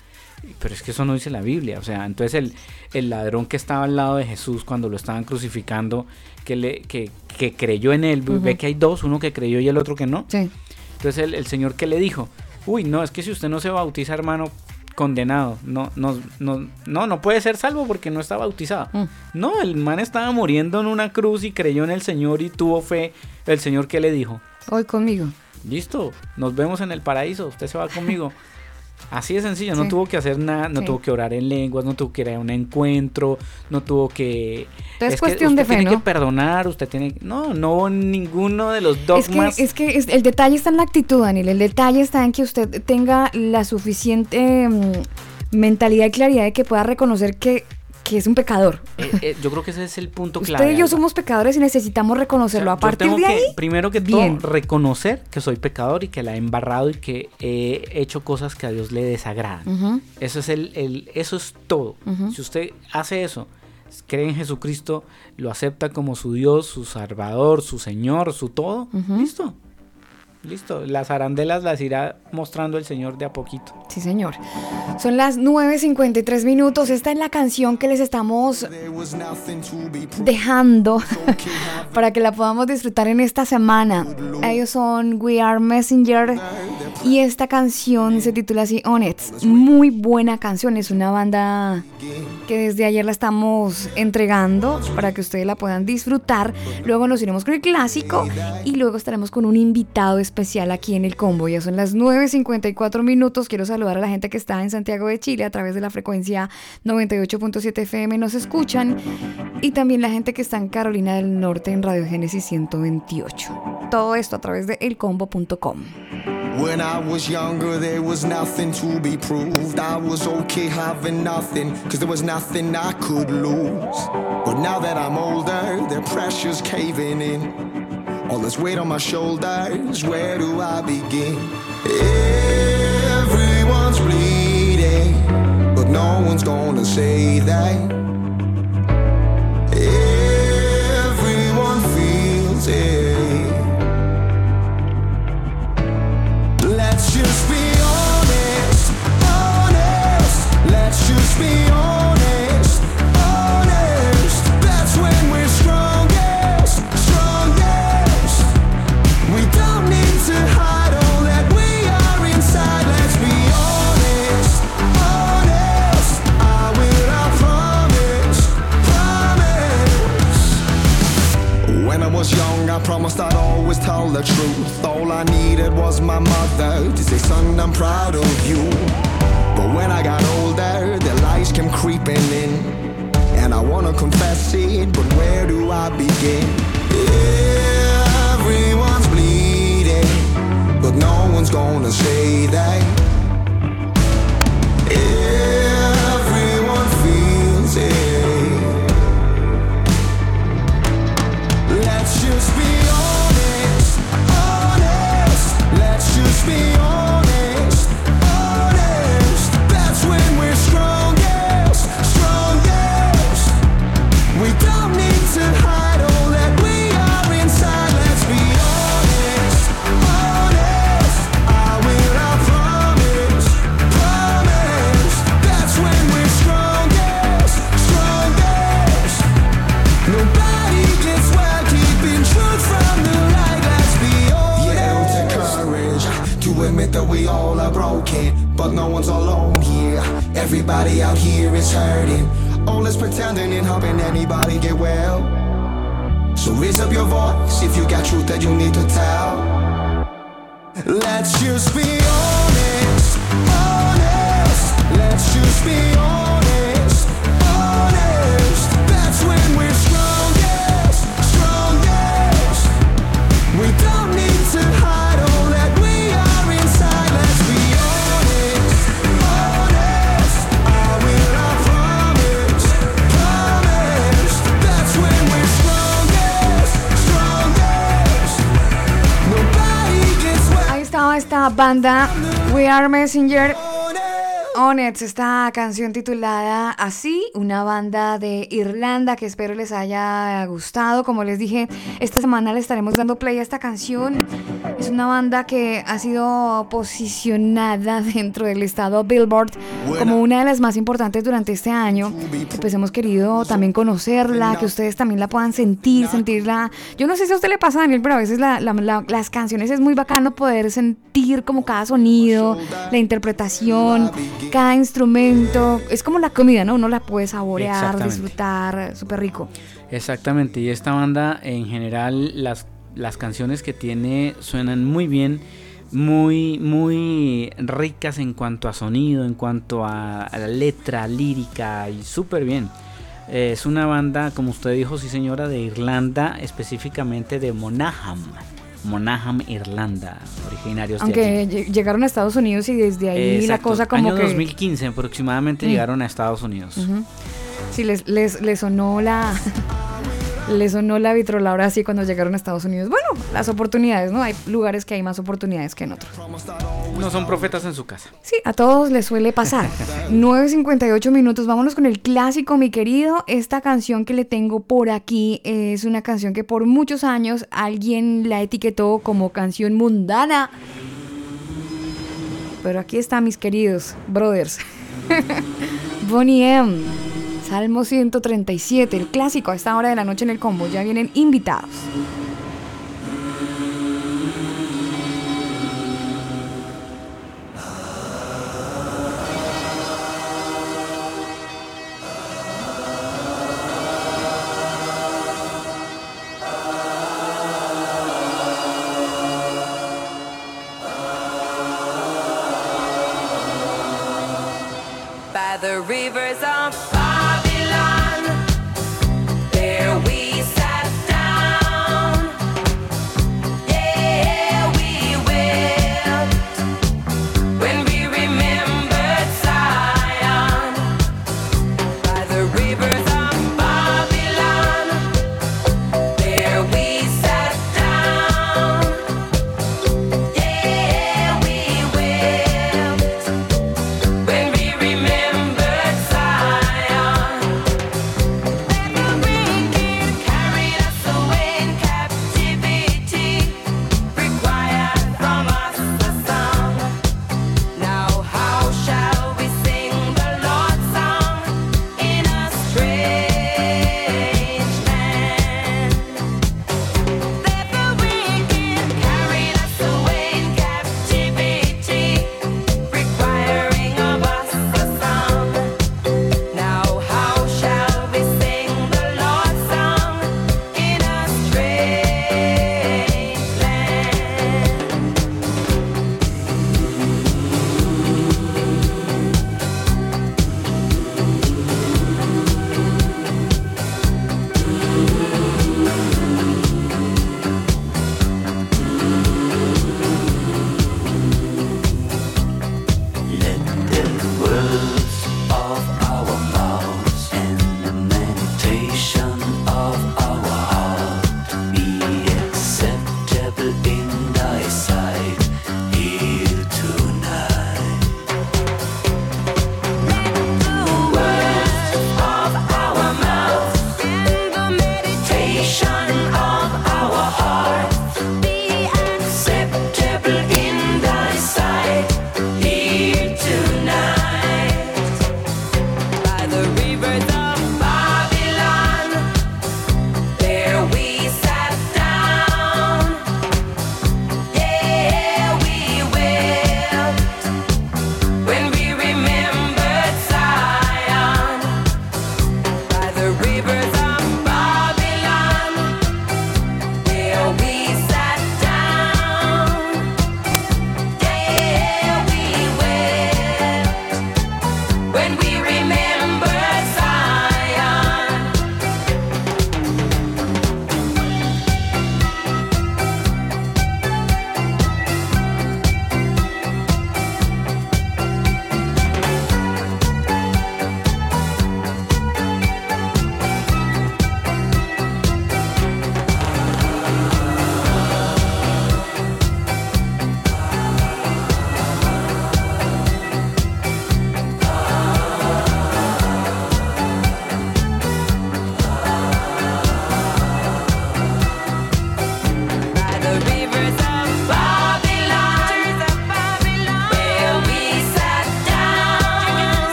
Pero es que eso no dice la Biblia. O sea, entonces el, el ladrón que estaba al lado de Jesús cuando lo estaban crucificando, que, le, que, que creyó en él, ve que hay dos, uno que creyó y el otro que no. Sí. Entonces el, el Señor que le dijo, uy, no, es que si usted no se bautiza, hermano, condenado. No, no, no, no, no puede ser salvo porque no está bautizado. Mm. No, el man estaba muriendo en una cruz y creyó en el Señor y tuvo fe. El Señor que le dijo, Hoy conmigo. listo, nos vemos en el paraíso, usted se va conmigo. Así de sencillo, no tuvo que hacer nada, no Sí. tuvo que orar en lenguas, no tuvo que ir a un encuentro, no tuvo que... Es que cuestión usted de fe, tiene ¿no? que perdonar, usted tiene... No, no ninguno de los Es que, dogmas. es que es- el detalle está en la actitud, Daniel. El detalle está en que usted tenga la suficiente mm, mentalidad y claridad de que pueda reconocer que, que es un pecador. Eh, eh, yo creo que ese es el punto Usted clave. y yo somos pecadores y necesitamos reconocerlo. O sea, a yo partir tengo de que, ahí, primero que bien. todo, reconocer que soy pecador y que la he embarrado y que he hecho cosas que a Dios le desagradan. Eso es el, el- eso es todo. Si usted hace eso, cree en Jesucristo, lo acepta como su Dios, su Salvador, su Señor, su todo, listo. Listo. Las arandelas las irá mostrando el Señor de a poquito. Sí, señor. Son las 9.53 minutos. Esta es la canción que les estamos dejando para que la podamos disfrutar en esta semana. Ellos son We Are Messenger y esta canción se titula así On. Muy buena canción. Es una banda que desde ayer la estamos entregando para que ustedes la puedan disfrutar. Luego nos iremos con el clásico y luego estaremos con un invitado especial aquí en el combo. Ya son las 9.54 minutos. Quiero saludar a la gente que está en Santiago de Chile a través de la frecuencia 98.7 FM. Nos escuchan. Y también la gente que está en Carolina del Norte en Radio Génesis 128. Todo esto a través de elcombo.com. When I was younger, there was nothing to be proved. I was okay having nothing, cause there was nothing I could lose. But now that I'm older, the pressure's caving in. All this weight on my shoulders, where do I begin? Everyone's bleeding, but no one's gonna say that. Everyone feels it. Let's just be honest, honest. Let's just be honest. Promised I'd always tell the truth. All I needed was my mother to say, son, I'm proud of you. But when I got older, the lies came creeping in. And I wanna confess it, but where do I begin? Everyone's bleeding, but no one's gonna say that. Be but no one's alone here. Everybody out here is hurting. All is pretending and hoping anybody get well. So raise up your voice if you got truth that you need to tell. Let's just be honest, honest. Let's just be honest, esta banda We Are Messenger. Honest, esta canción titulada Así, una banda de Irlanda que espero les haya gustado. Como les dije, esta semana le estaremos dando play a esta canción. Es una banda que ha sido posicionada dentro del estado Billboard como una de las más importantes durante este año. Pues hemos querido también conocerla, que ustedes también la puedan sentir, sentirla. Yo no sé si a usted le pasa, Daniel, pero a veces la- la- la- las canciones es muy bacano poder sentir como cada sonido, la interpretación, cada instrumento. Es como la comida, ¿no? Uno la puede saborear, disfrutar, súper rico. Exactamente, y esta banda en general las, las canciones que tiene suenan muy bien, muy, muy ricas en cuanto a sonido, en cuanto a, a la letra, lírica y súper bien. Eh, es una banda, como usted dijo, sí señora, de Irlanda, específicamente de Monaghan. Monaghan, Irlanda, originarios de Aunque allí. lle- llegaron a Estados Unidos y desde ahí la Exacto, cosa como año que... 2015 aproximadamente Mm. llegaron a Estados Unidos. Ujú. Sí, les, les, les sonó la... les sonó la vitrola ahora sí cuando llegaron a Estados Unidos. Bueno, las oportunidades, ¿no? Hay lugares que hay más oportunidades que en otros. No son profetas en su casa. Sí, a todos les suele pasar. 9.58 minutos, vámonos con el clásico, mi querido. Esta canción que le tengo por aquí es una canción que por muchos años alguien la etiquetó como canción mundana. Pero aquí está, mis queridos brothers. Bonnie M. Salmo 137, el clásico a esta hora de la noche en el combo. Ya vienen invitados.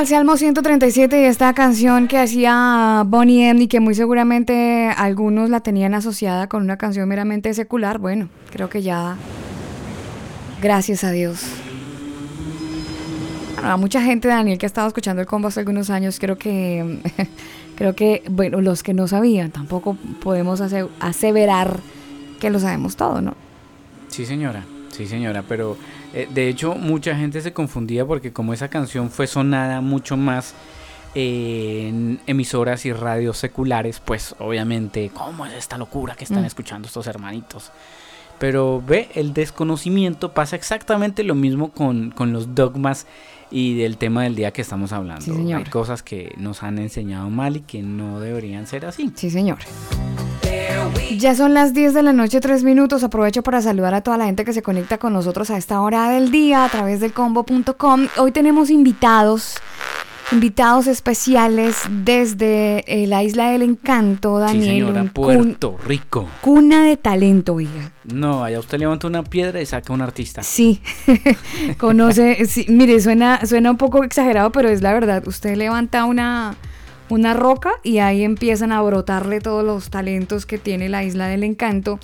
El Salmo 137 y esta canción que hacía Bonnie M y que muy seguramente algunos la tenían asociada con una canción meramente secular. Bueno, creo que ya, gracias a Dios. A mucha gente, Daniel, que ha estado escuchando el combo hace algunos años, creo que, creo que, bueno, los que no sabían, tampoco podemos ase- aseverar que lo sabemos todo, ¿no? Sí, señora. Sí, señora. Pero eh, de hecho, mucha gente se confundía porque como esa canción fue sonada mucho más eh, en emisoras y radios seculares, pues obviamente, ¿cómo es esta locura que están Mm. escuchando estos hermanitos? Pero ve, el desconocimiento pasa exactamente lo mismo con, con los dogmas y del tema del día que estamos hablando. Sí, señor. Hay cosas que nos han enseñado mal y que no deberían ser así. Sí, señor. Ya son las 10 de la noche, 3 minutos. Aprovecho para saludar a toda la gente que se conecta con nosotros a esta hora del día a través del combo.com. Hoy tenemos invitados, invitados especiales desde eh, la Isla del Encanto, Sí, Daniel. señora, cun- Puerto Rico. cuna de talento, oiga. No, allá usted levanta una piedra y saca un artista. Sí, conoce, sí, mire, suena, suena un poco exagerado, pero es la verdad. Usted levanta una, una roca y ahí empiezan a brotarle todos los talentos que tiene la Isla del Encanto.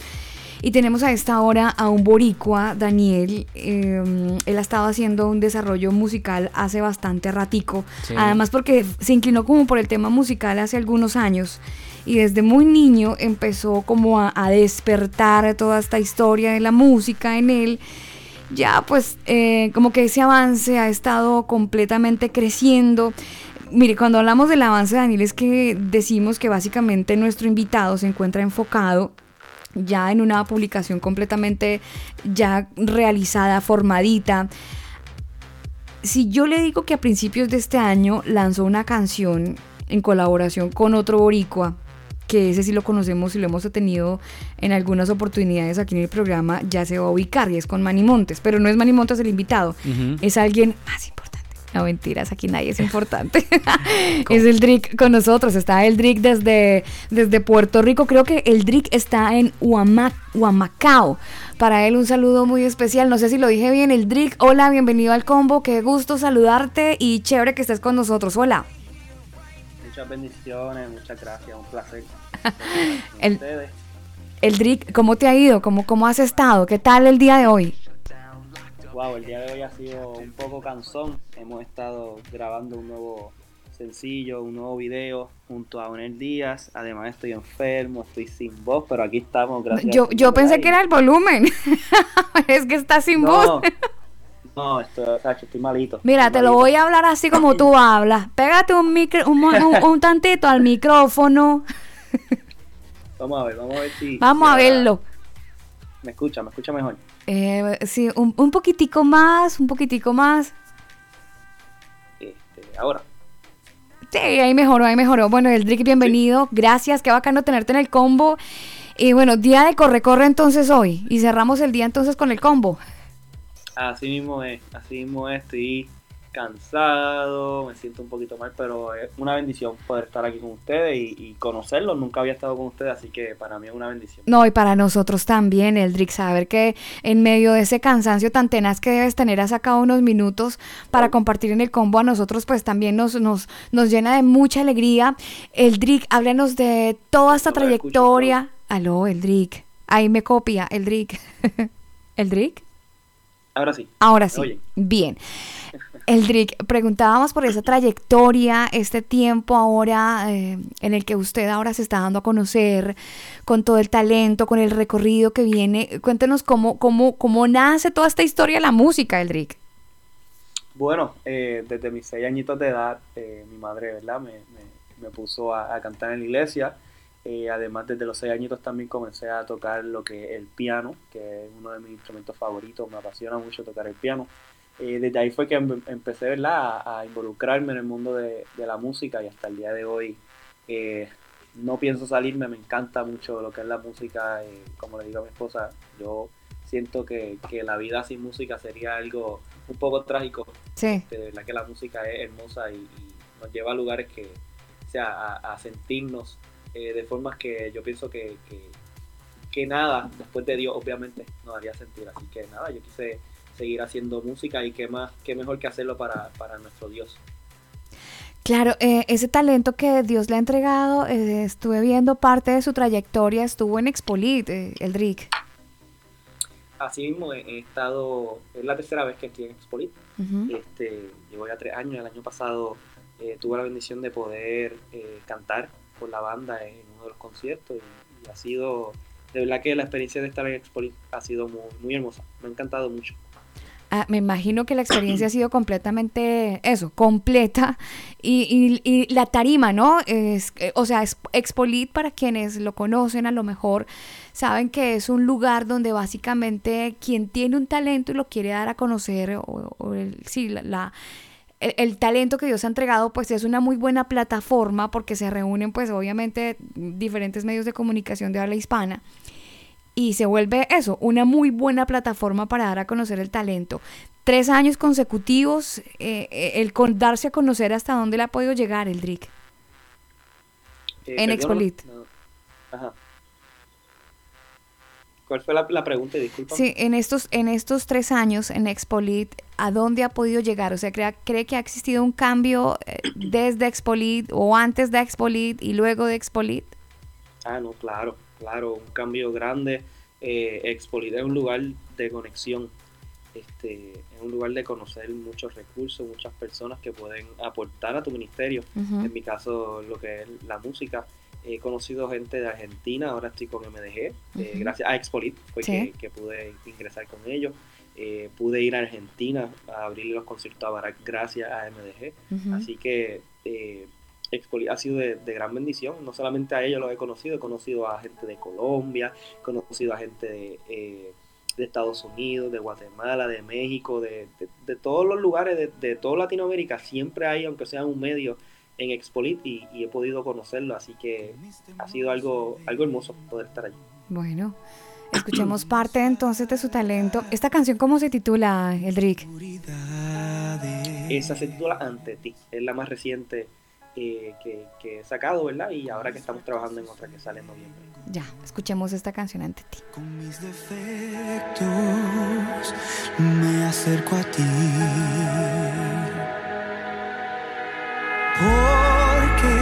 Y tenemos a esta hora a un boricua, Daniel. eh, él ha estado haciendo un desarrollo musical hace bastante ratico. Sí. Además porque se inclinó como por el tema musical hace algunos años. Y desde muy niño empezó como a, a despertar toda esta historia de la música en él ya pues eh, como que ese avance ha estado completamente creciendo. Mire, cuando hablamos del avance, Daniel, es que decimos que básicamente nuestro invitado se encuentra enfocado ya en una publicación completamente ya realizada, formadita. Si yo le digo que a principios de este año lanzó una canción en colaboración con otro boricua, que ese sí lo conocemos y lo hemos tenido en algunas oportunidades aquí en el programa, ya se va a ubicar y es con Manny Montes, pero no es Manny Montes el invitado, es alguien más importante. No mentiras, aquí nadie es importante. es el Drick con nosotros, está el Drick desde, desde Puerto Rico, creo que el Drick está en Huama- Huamacao. Para él un saludo muy especial, no sé si lo dije bien, el Drick, hola, bienvenido al combo, qué gusto saludarte y chévere que estés con nosotros, hola. Muchas bendiciones, muchas gracias, un placer. El- Ustedes. El Drick, ¿cómo te ha ido? ¿Cómo, ¿Cómo has estado? ¿Qué tal el día de hoy? Wow, el día de hoy ha sido un poco cansón. Hemos estado grabando un nuevo sencillo, un nuevo video junto a Onel Díaz. Además estoy enfermo, estoy sin voz, pero aquí estamos, gracias. Yo, yo pensé ahí. que era el volumen. es que está sin No, voz. no, esto, Sacho, estoy malito. Mira, estoy te lo voy a hablar así como tú hablas. Pégate un, micro, un, un- un tantito al micrófono. Vamos a ver, vamos a ver si. Vamos si a ahora verlo. Me escucha, me escucha mejor. Eh, sí, un, un poquitico más, un poquitico más. Este, ahora. Sí, ahí mejoró, ahí mejoró. Bueno, Eldrick, bienvenido. Gracias, qué bacano tenerte en el combo. Y bueno, día de corre-corre entonces hoy. Y cerramos el día entonces con el combo. Así mismo es, así mismo es, estoy cansado, me siento un poquito mal, pero es una bendición poder estar aquí con ustedes y, y conocerlos. Nunca había estado con ustedes, así que para mí es una bendición. No, y para nosotros también, Eldrick, saber que en medio de ese cansancio tan tenaz que debes tener, has sacado unos minutos para compartir en el combo a nosotros, pues también nos, nos, nos llena de mucha alegría. Eldrick, háblanos de toda esta trayectoria. Aló, Eldrick. Ahí me copia, Eldrick. ¿Eldrick? Ahora sí. Ahora ¿Me sí. Bien. Eldrick, preguntábamos por esa trayectoria, este tiempo ahora eh, en el que usted ahora se está dando a conocer, con todo el talento, con el recorrido que viene. Cuéntenos cómo, cómo, cómo nace toda esta historia de la música, Eldrick. Bueno, eh, desde mis seis añitos de edad, eh, mi madre, ¿verdad? Me, me- me puso a, cantar en la iglesia. Eh, además, desde los seis añitos también comencé a tocar lo que el piano, que es uno de mis instrumentos favoritos. Me apasiona mucho tocar el piano. Eh, desde ahí fue que em- empecé, ¿verdad? A, a involucrarme en el mundo de, de la música y hasta el día de hoy eh, no pienso salirme. Me encanta mucho lo que es la música. eh, como le digo a mi esposa, yo siento que, que la vida sin música sería algo un poco trágico. Sí. De verdad que la música es hermosa y, y nos lleva a lugares que, o sea, a, a sentirnos eh, de formas que yo pienso que, que, que nada, después de Dios, obviamente, nos haría sentir. Así que nada, yo quise seguir haciendo música y qué más, qué mejor que hacerlo para, para nuestro Dios. Claro, eh, ese talento que Dios le ha entregado, eh, estuve viendo parte de su trayectoria, estuvo en Expolit, eh, Eldrick. Así mismo he, estado, es la tercera vez que estoy en Expolit. Ujú. este, llevo ya tres años, el año pasado eh, tuve la bendición de poder eh, cantar con la banda en uno de los conciertos y, y ha sido, de verdad que la experiencia de estar en Expolit ha sido muy, muy hermosa, me ha encantado mucho. Ah, me imagino que la experiencia ha sido completamente eso, completa. Y, y- y la tarima, ¿no? Es, eh, o sea, es- Expolit, para quienes lo conocen, a lo mejor saben que es un lugar donde básicamente quien tiene un talento y lo quiere dar a conocer, o, o el, sí, la, la- el, el talento que Dios ha entregado, pues es una muy buena plataforma porque se reúnen, pues obviamente, diferentes medios de comunicación de habla hispana y se vuelve eso, una muy buena plataforma para dar a conocer el talento. Tres años consecutivos, eh, eh, el con, darse a conocer hasta dónde le ha podido llegar el Drick. Eh, En Expolit. no, Ajá. ¿Cuál fue la, la pregunta? Disculpa. Sí, en estos, en estos tres años en Expolit, ¿a dónde ha podido llegar? O sea, ¿cree, cree que ha existido un cambio eh, desde Expolit o antes de Expolit y luego de Expolit? Ah, no, claro, claro, un cambio grande. Eh, es un lugar de conexión, este, es un lugar de conocer muchos recursos, muchas personas que pueden aportar a tu ministerio. En mi caso, lo que es la música. He conocido gente de Argentina, ahora estoy con MDG, eh, gracias a Expolit fue Sí. que, que pude ingresar con ellos. Eh, pude ir a Argentina a abrir los conciertos a Barak gracias a MDG. Así que eh, ha sido de, de gran bendición. No solamente a ellos los he conocido, he conocido a gente de Colombia, he conocido a gente de, eh, de Estados Unidos, de Guatemala, de México, de, de- todos los lugares, de, de toda Latinoamérica. Siempre hay, aunque sea un medio, en Expolit y, y he podido conocerlo. Así que ha sido algo, algo hermoso poder estar allí. Bueno, escuchemos parte entonces de su talento. ¿Esta canción cómo se titula, Eldrick? Esa se titula Ante ti. Es la más reciente eh, que, que he sacado, ¿verdad? Y ahora que estamos trabajando en otra que sale en noviembre. Ya, escuchemos esta canción ante ti. Defectos, me acerco a ti. Porque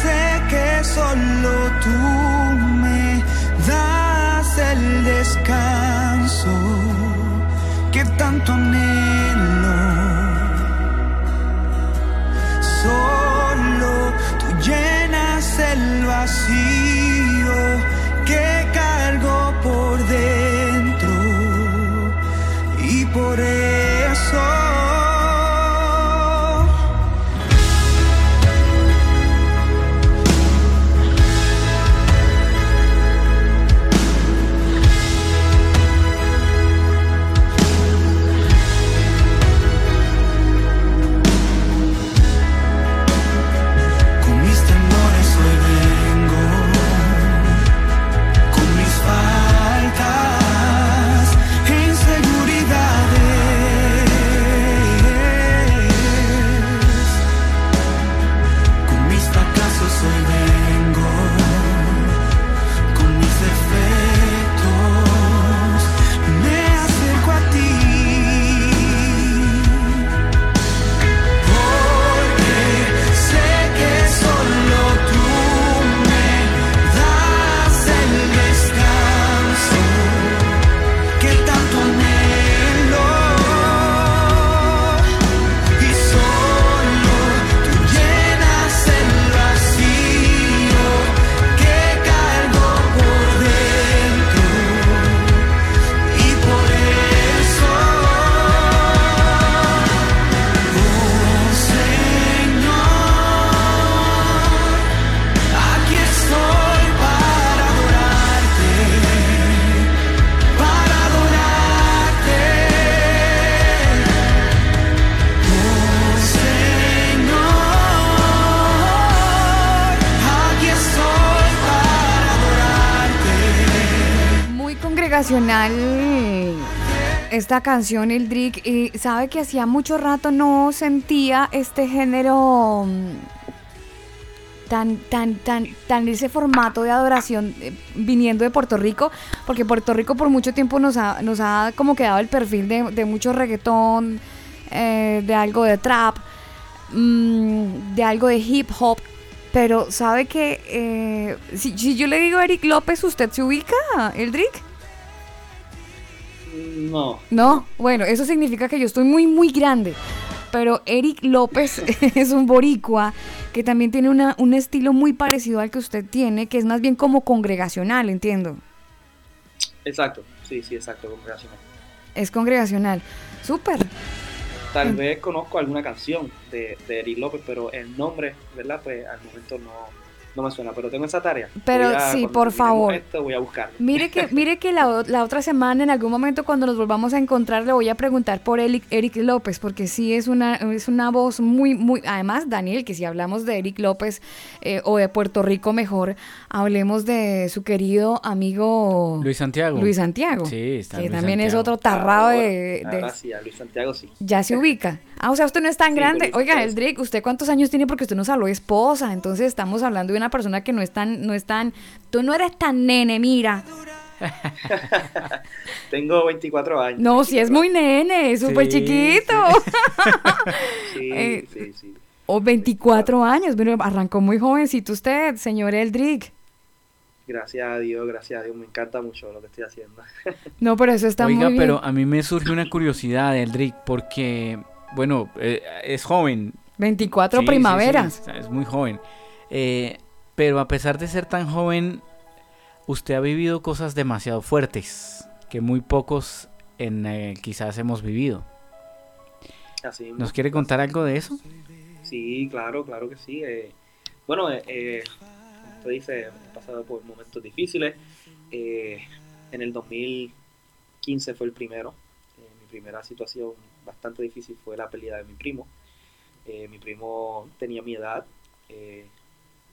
sé que solo tú me das el descanso que tanto anhelo. El vacío esta canción, el Drick, y sabe que hacía mucho rato no sentía este género mm, tan, tan, tan, tan ese formato de adoración eh, viniendo de Puerto Rico, porque Puerto Rico por mucho tiempo nos ha, nos ha como quedado el perfil de, mucho reggaetón, eh, de algo de trap, mm, de algo de hip hop. Pero sabe que eh, si, yo le digo Eric López, ¿usted se ubica, Eldrick? No. No, bueno, eso significa que yo estoy muy, muy grande. Pero Eric López es un boricua que también tiene una, un estilo muy parecido al que usted tiene, que es más bien como congregacional, entiendo. Exacto, sí, sí, exacto, congregacional. Es congregacional. Súper. Tal vez conozco alguna canción de, de Eric López, pero el nombre, ¿verdad? Pues al momento no, no me suena, pero tengo esa tarea. Pero a- sí, por favor. Esto, voy a buscarlo. Mire que, mire que la, la otra semana, en algún momento, cuando nos volvamos a encontrar, le voy a preguntar por Eric, Eric López, porque sí es una, es una voz muy, muy. Además, Daniel, que si hablamos de Eric López eh, o de Puerto Rico mejor, hablemos de su querido amigo Luis Santiago. Luis Santiago. Sí, está Que Luis también es otro tarrado de. de- Ahora sí, a Luis Santiago sí. ya se ubica. Ah, o sea, usted no es tan Sí, grande. Oiga, Santiago. Eldrick, ¿usted cuántos años tiene? Porque usted nos habló de esposa. Entonces estamos hablando de una persona que no es tan, no es tan. Tú no eres tan nene, mira. Tengo 24 años. No, si es muy nene, es súper Sí, chiquito. Sí, Eh, sí, sí. O 24 años, pero arrancó muy jovencito usted, señor Eldrick. Gracias a Dios, gracias a Dios. Me encanta mucho lo que estoy haciendo. No, pero eso está Oiga, muy bien. pero a mí me surge una curiosidad, Eldrick, porque, bueno, eh, es joven. 24 Sí, sí, sí, primaveras. es muy joven. Eh, pero a pesar de ser tan joven, usted ha vivido cosas demasiado fuertes que muy pocos en eh, quizás hemos vivido. Así. ¿Nos quiere contar algo de eso? Sí, claro, claro que sí. eh, bueno, eh, eh, usted dice, he pasado por momentos difíciles. eh, en el 2015 fue el primero. eh, mi primera situación bastante difícil fue la pérdida de mi primo. Eh, mi primo tenía mi edad, eh,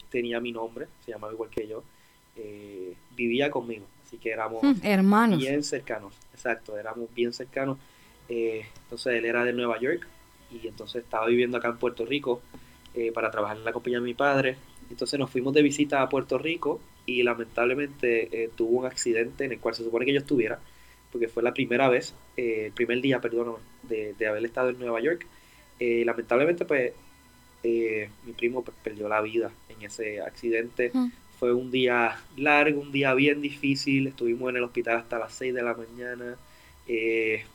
tenía mi nombre, se llamaba igual que yo. eh, vivía conmigo, así que éramos Mm, hermanos. bien cercanos, exacto, éramos bien cercanos. entonces él era de Nueva York y entonces estaba viviendo acá en Puerto Rico para trabajar en la compañía de mi padre. Entonces nos fuimos de visita a Puerto Rico y lamentablemente tuvo un accidente en el cual se supone que yo estuviera, porque fue la primera vez, eh, el primer día, perdón, de, de haber estado en Nueva York. Eh, lamentablemente, pues, eh, mi primo pues, perdió la vida en ese accidente. Mm. Fue un día largo, un día bien difícil. Estuvimos en el hospital hasta las 6 de la mañana. Eh,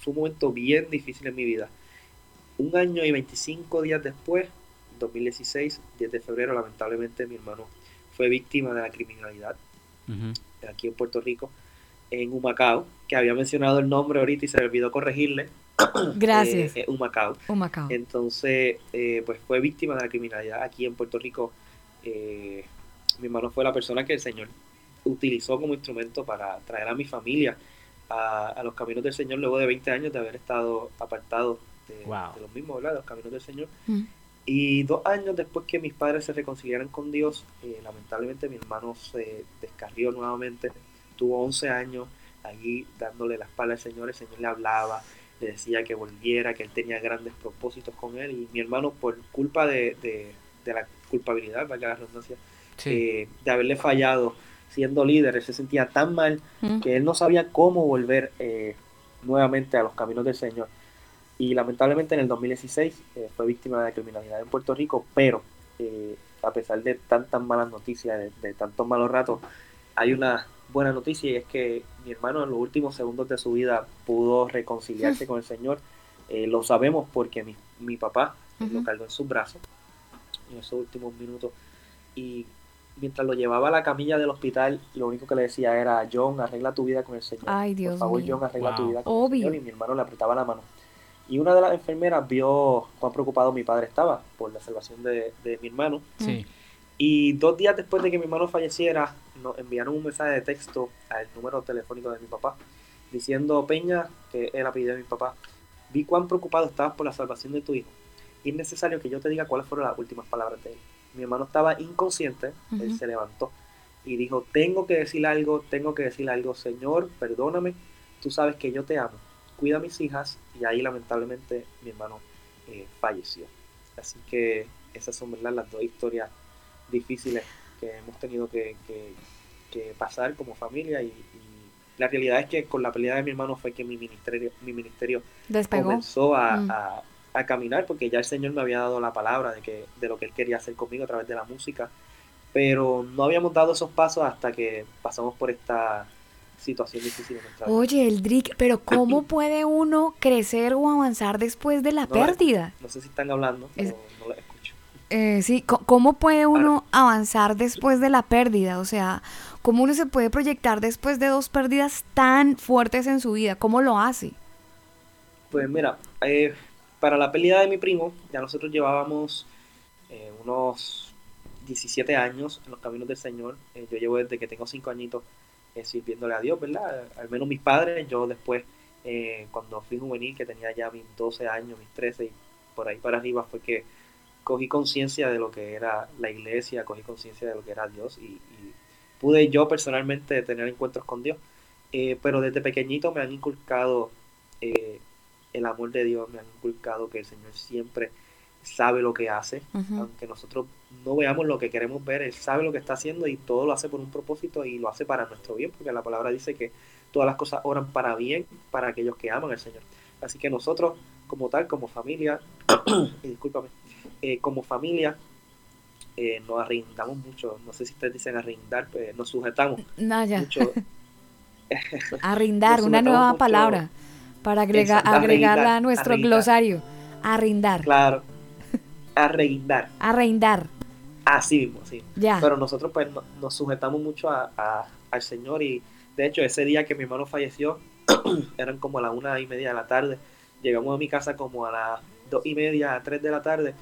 fue un momento bien difícil en mi vida. Un año y 25 días después, 2016, 10 de febrero, lamentablemente mi hermano fue víctima de la criminalidad aquí en Puerto Rico, en Humacao, que había mencionado el nombre ahorita y se me olvidó corregirle. Gracias. Eh, eh, Humacao. Humacao. Entonces, eh, pues fue víctima de la criminalidad aquí en Puerto Rico. Eh, mi hermano fue la persona que el Señor utilizó como instrumento para traer a mi familia a, a los caminos del Señor luego de 20 años de haber estado apartado de, Wow. de los mismos, ¿verdad? De los caminos del Señor. Mm. Y dos años después que mis padres se reconciliaran con Dios, eh, lamentablemente mi hermano se descarrió nuevamente. Tuvo 11 años allí dándole la espalda al Señor. El Señor le hablaba, le decía que volviera, que él tenía grandes propósitos con él. Y mi hermano, por culpa de, de- de la culpabilidad, valga la redundancia, Sí. eh, de haberle fallado siendo líder, él se sentía tan mal Mm. que él no sabía cómo volver eh, nuevamente a los caminos del Señor. Y lamentablemente en el 2016 eh, fue víctima de la criminalidad en Puerto Rico, pero eh, a pesar de tantas malas noticias, de, de tantos malos ratos, hay una buena noticia y es que mi hermano en los últimos segundos de su vida pudo reconciliarse con el Señor. Eh, lo sabemos porque mi, mi papá lo cargó en sus brazos en esos últimos minutos y mientras lo llevaba a la camilla del hospital, lo único que le decía era, John, arregla tu vida con el Señor. Ay, Dios Por favor, mío. John, arregla tu vida con Obvio. el Señor. Y mi hermano le apretaba la mano. Y una de las enfermeras vio cuán preocupado mi padre estaba por la salvación de, de mi hermano. Sí. Y dos días después de que mi hermano falleciera, nos enviaron un mensaje de texto al número telefónico de mi papá, diciendo, Peña, que es el apellido de mi papá, vi cuán preocupado estabas por la salvación de tu hijo. Y es necesario que yo te diga cuáles fueron las últimas palabras de él. Mi hermano estaba inconsciente, él se levantó y dijo, tengo que decir algo, tengo que decir algo, Señor, perdóname, tú sabes que yo te amo, cuida a mis hijas y ahí lamentablemente mi hermano eh, falleció. Así que esas son ¿verdad? las dos historias difíciles que hemos tenido que, que- que pasar como familia y, y la realidad es que con la pelea de mi hermano fue que mi ministerio, mi ministerio Despegó. comenzó a, Mm. a- a caminar porque ya el Señor me había dado la palabra de que de lo que él quería hacer conmigo a través de la música pero no habíamos dado esos pasos hasta que pasamos por esta situación difícil en. Oye, Eldrick, pero ¿cómo puede uno crecer o avanzar después de la No la- pérdida? No sé si están hablando, Es- o no la escucho. Eh, sí, ¿cómo puede uno avanzar después de la pérdida? O sea, ¿cómo uno se puede proyectar después de dos pérdidas tan fuertes en su vida? ¿Cómo lo hace? Pues mira, eh, para la pérdida de mi primo, ya nosotros llevábamos eh, unos 17 años en los caminos del Señor. Eh, yo llevo desde que tengo 5 añitos sirviéndole a Dios, ¿verdad? Al menos mis padres, yo después, eh, cuando fui juvenil, que tenía ya mis 12 años, mis 13 y por ahí para arriba, fue que cogí conciencia de lo que era la iglesia, cogí conciencia de lo que era Dios y, y pude yo personalmente tener encuentros con Dios. Eh, pero desde pequeñito me han inculcado eh, el amor de Dios, me han inculcado que el Señor siempre sabe lo que hace, aunque nosotros no veamos lo que queremos ver, Él sabe lo que está haciendo y todo lo hace por un propósito y lo hace para nuestro bien, porque la palabra dice que todas las cosas oran para bien para aquellos que aman al Señor. Así que nosotros, como tal, como familia, y discúlpame, eh, como familia, eh, nos arrendamos mucho, no sé si ustedes dicen arrendar, pues nos sujetamos Naya. mucho. Arrendar, una nueva mucho- palabra para agregar, Exacto, agregarla a nuestro arrendar. glosario. Arrendar. Claro, arrendar. Arrendar. Así mismo, sí. Ya. Pero nosotros pues no- nos sujetamos mucho a, a- al Señor y de hecho ese día que mi hermano falleció, eran como a las una y media de la tarde, llegamos a mi casa como a las dos y media, a tres de la tarde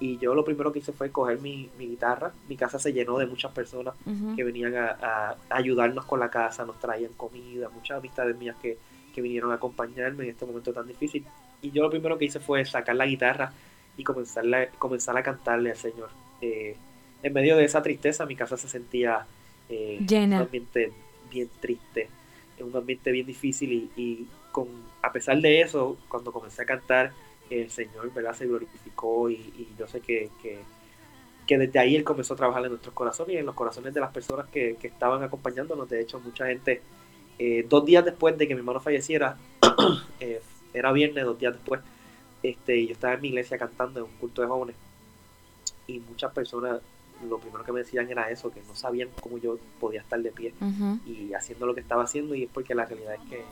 y yo lo primero que hice fue coger mi, mi guitarra, mi casa se llenó de muchas personas que venían a, a ayudarnos con la casa, nos traían comida, muchas amistades mías que, que vinieron a acompañarme en este momento tan difícil y yo lo primero que hice fue sacar la guitarra y comenzar, comenzar a cantarle al Señor. Eh, en medio de esa tristeza mi casa se sentía eh, Llena. un ambiente bien triste, un ambiente bien difícil y, y con, a pesar de eso, cuando comencé a cantar, el Señor ¿verdad? se glorificó y, y yo sé que, que, que desde ahí Él comenzó a trabajar en nuestros corazones y en los corazones de las personas que, que estaban acompañándonos. De hecho, mucha gente, eh, dos días después de que mi hermano falleciera, eh, era viernes, dos días después, este, yo estaba en mi iglesia cantando en un culto de jóvenes y muchas personas lo primero que me decían era eso, que no sabían cómo yo podía estar de pie y haciendo lo que estaba haciendo y es porque la realidad es que,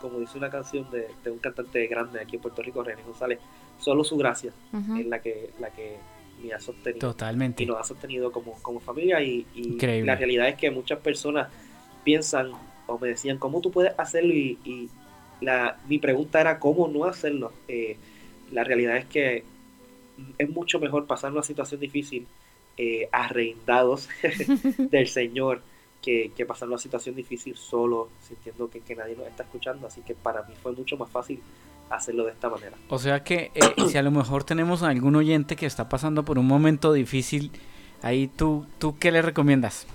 como dice una canción de, de un cantante grande aquí en Puerto Rico, René González, solo su gracia Ujú. es la que, la que me ha sostenido. Totalmente. Y nos ha sostenido como, como familia y, la realidad es que muchas personas piensan o me decían, ¿cómo tú puedes hacerlo? Y, y la, mi pregunta era, ¿cómo no hacerlo? Eh, la realidad es que es mucho mejor pasar una situación difícil eh, arrendados del Señor que, que pasar una situación difícil solo, sintiendo que, que nadie nos está escuchando. Así que para mí fue mucho más fácil hacerlo de esta manera. O sea que eh, si a lo mejor tenemos a algún oyente que está pasando por un momento difícil, ahí tú, ¿tú qué le recomiendas?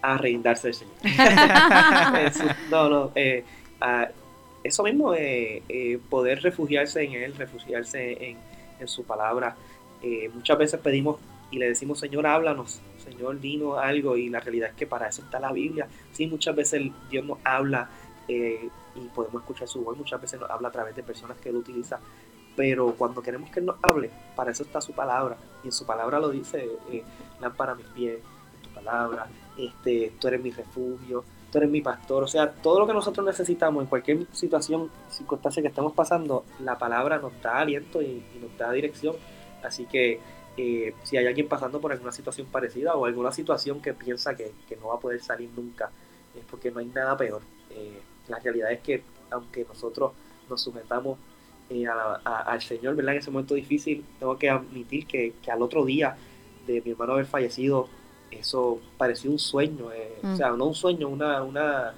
arrendarse del Señor. Eso, no, no, eh, ah, eso mismo, eh, eh, poder refugiarse en Él, refugiarse en, en su palabra. Eh, muchas veces pedimos y le decimos, Señor, háblanos, Señor, dinos algo, y la realidad es que para eso está la Biblia. Sí, muchas veces Dios nos habla eh, y podemos escuchar su voz, muchas veces nos habla a través de personas que Él utiliza, pero cuando queremos que Él nos hable, para eso está su palabra, y en su palabra lo dice, eh, lámpara a mis pies, tu palabra, este, tú eres mi refugio, tú eres mi pastor, o sea, todo lo que nosotros necesitamos en cualquier situación, circunstancia que estemos pasando, la palabra nos da aliento y, y nos da dirección, así que eh, si hay alguien pasando por alguna situación parecida o alguna situación que piensa que, que no va a poder salir nunca, es porque no hay nada peor. Eh, la realidad es que aunque nosotros nos sujetamos eh, a- a- al Señor, ¿verdad? En ese momento difícil, tengo que admitir que, que al otro día de mi hermano haber fallecido, eso pareció un sueño, eh, Mm. o sea, no un sueño, una, una,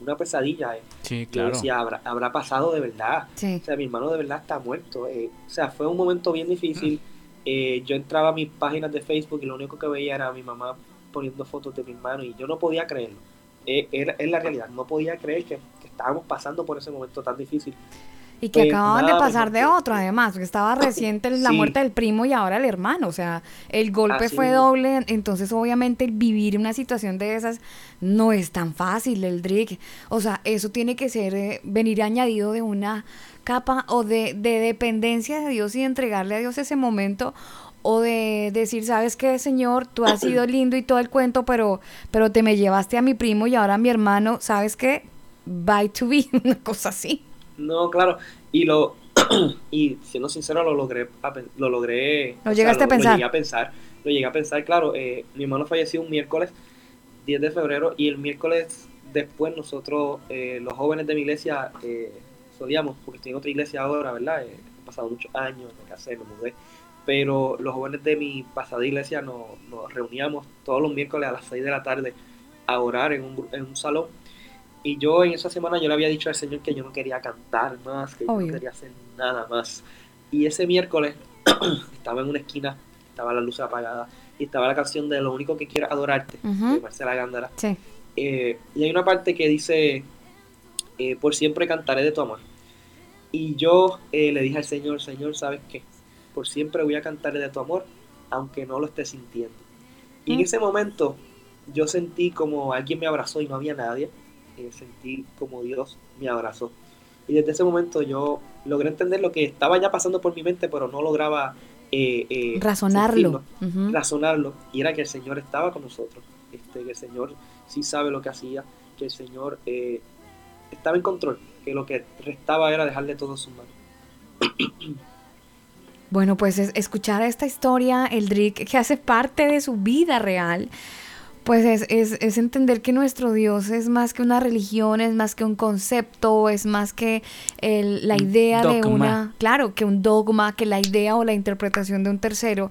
una pesadilla. eh. Sí, Yo claro. decía, ¿habrá, habrá pasado de verdad. Sí. O sea, mi hermano de verdad está muerto. eh. O sea, fue un momento bien difícil. Eh, yo entraba a mis páginas de Facebook y lo único que veía era a mi mamá poniendo fotos de mi hermano y yo no podía creerlo. Eh, es la realidad, no podía creer que, que estábamos pasando por ese momento tan difícil. Y que Pues, acababan de nada pasar de otro, además, porque estaba reciente la Sí. muerte del primo y ahora el hermano. O sea, el golpe Así fue mismo. doble. Entonces, obviamente, vivir una situación de esas no es tan fácil, el Drick. O sea, eso tiene que ser, eh, venir añadido de una capa o de, de dependencia de Dios y entregarle a Dios ese momento. O de decir, ¿sabes qué, Señor? Tú has sido lindo y todo el cuento, pero, pero te me llevaste a mi primo y ahora a mi hermano. ¿Sabes qué? Bye to be. Una cosa así. No, claro, y lo y siendo sincero lo logré lo logré Lo o sea, llegaste a pensar. Lo llegué a pensar, lo llegué a pensar, claro, eh, mi hermano falleció un miércoles 10 de febrero y el miércoles después nosotros eh, los jóvenes de mi iglesia eh, solíamos, porque estoy en otra iglesia ahora, ¿verdad? Eh, he pasado muchos años, me casé, me mudé, pero los jóvenes de mi pasada iglesia nos, nos reuníamos todos los miércoles a las 6 de la tarde a orar en un, en un salón y yo en esa semana yo le había dicho al Señor que yo no quería cantar más, que yo no quería hacer nada más. Y ese miércoles estaba en una esquina, estaba la luz apagada y estaba la canción de Lo único que quiero adorarte, Ujú. de Marcela Gándara. Sí. Eh, y hay una parte que dice, eh, por siempre cantaré de tu amor. Y yo eh, le dije al Señor, Señor, ¿sabes qué? Por siempre voy a cantarle de tu amor, aunque no lo esté sintiendo. Y en Mm. ese momento yo sentí como alguien me abrazó y no había nadie. Eh, sentí como Dios me abrazó. Y desde ese momento yo logré entender lo que estaba ya pasando por mi mente, pero no lograba eh, eh, Razonarlo. sentirlo, Ujú. razonarlo. Y era que el Señor estaba con nosotros, este, que el Señor sí sabe lo que hacía, que el Señor eh, estaba en control, que lo que restaba era dejarle todo en sus manos. Bueno, pues es- escuchar esta historia, el Drick, que hace parte de su vida real, pues es, es, es entender que nuestro Dios es más que una religión, es más que un concepto, es más que el- la idea de una, claro, que un dogma, que la idea o la interpretación de un tercero,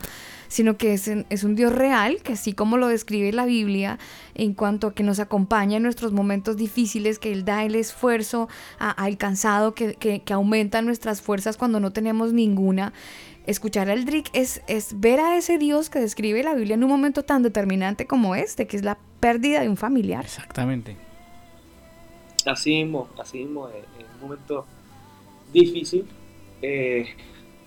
sino que es, es un Dios real, que así como lo describe la Biblia, en cuanto a que nos acompaña en nuestros momentos difíciles, que Él da el esfuerzo a- al cansado, que, que, que aumenta nuestras fuerzas cuando no tenemos ninguna. Escuchar al Drick es, es ver a ese Dios que describe la Biblia en un momento tan determinante como este, que es la pérdida de un familiar. Exactamente. Así mismo, así mismo, eh, en un momento difícil, eh,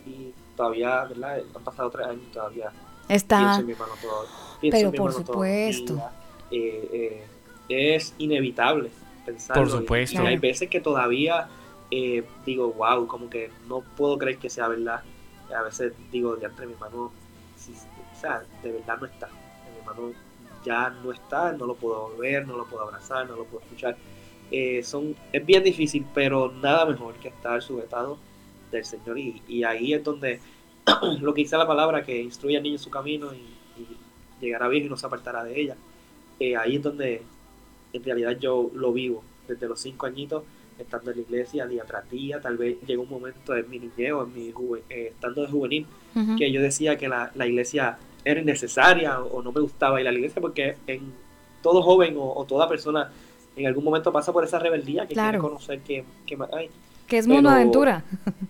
y todavía, ¿verdad? Han pasado tres años y todavía Está- pienso en mi hermano todo. Pero en mi por hermano supuesto. días. Eh, eh, es inevitable pensarlo. Por y- supuesto. Y, hay veces que todavía eh, digo, wow, como que no puedo creer que sea verdad. A veces digo, de entre mi sí, o sea, de verdad no está. Mi hermano ya no está, no lo puedo ver, no lo puedo abrazar, no lo puedo escuchar. Eh, son, es bien difícil, pero nada mejor que estar sujetado del Señor. Y, ahí es donde lo que dice la palabra, que instruye al niño en su camino y, y llegará viejo y no se apartará de ella. Eh, ahí es donde en realidad yo lo vivo, desde los cinco añitos, estando en la iglesia día tras día. Tal vez llegó un momento en mi niñez o en mi juve- eh, estando de juvenil, que yo decía que la, la iglesia era innecesaria o, o no me gustaba ir a la iglesia porque en todo joven o, o toda persona en algún momento pasa por esa rebeldía que Claro. quiere conocer que, que. Que es mundo aventura.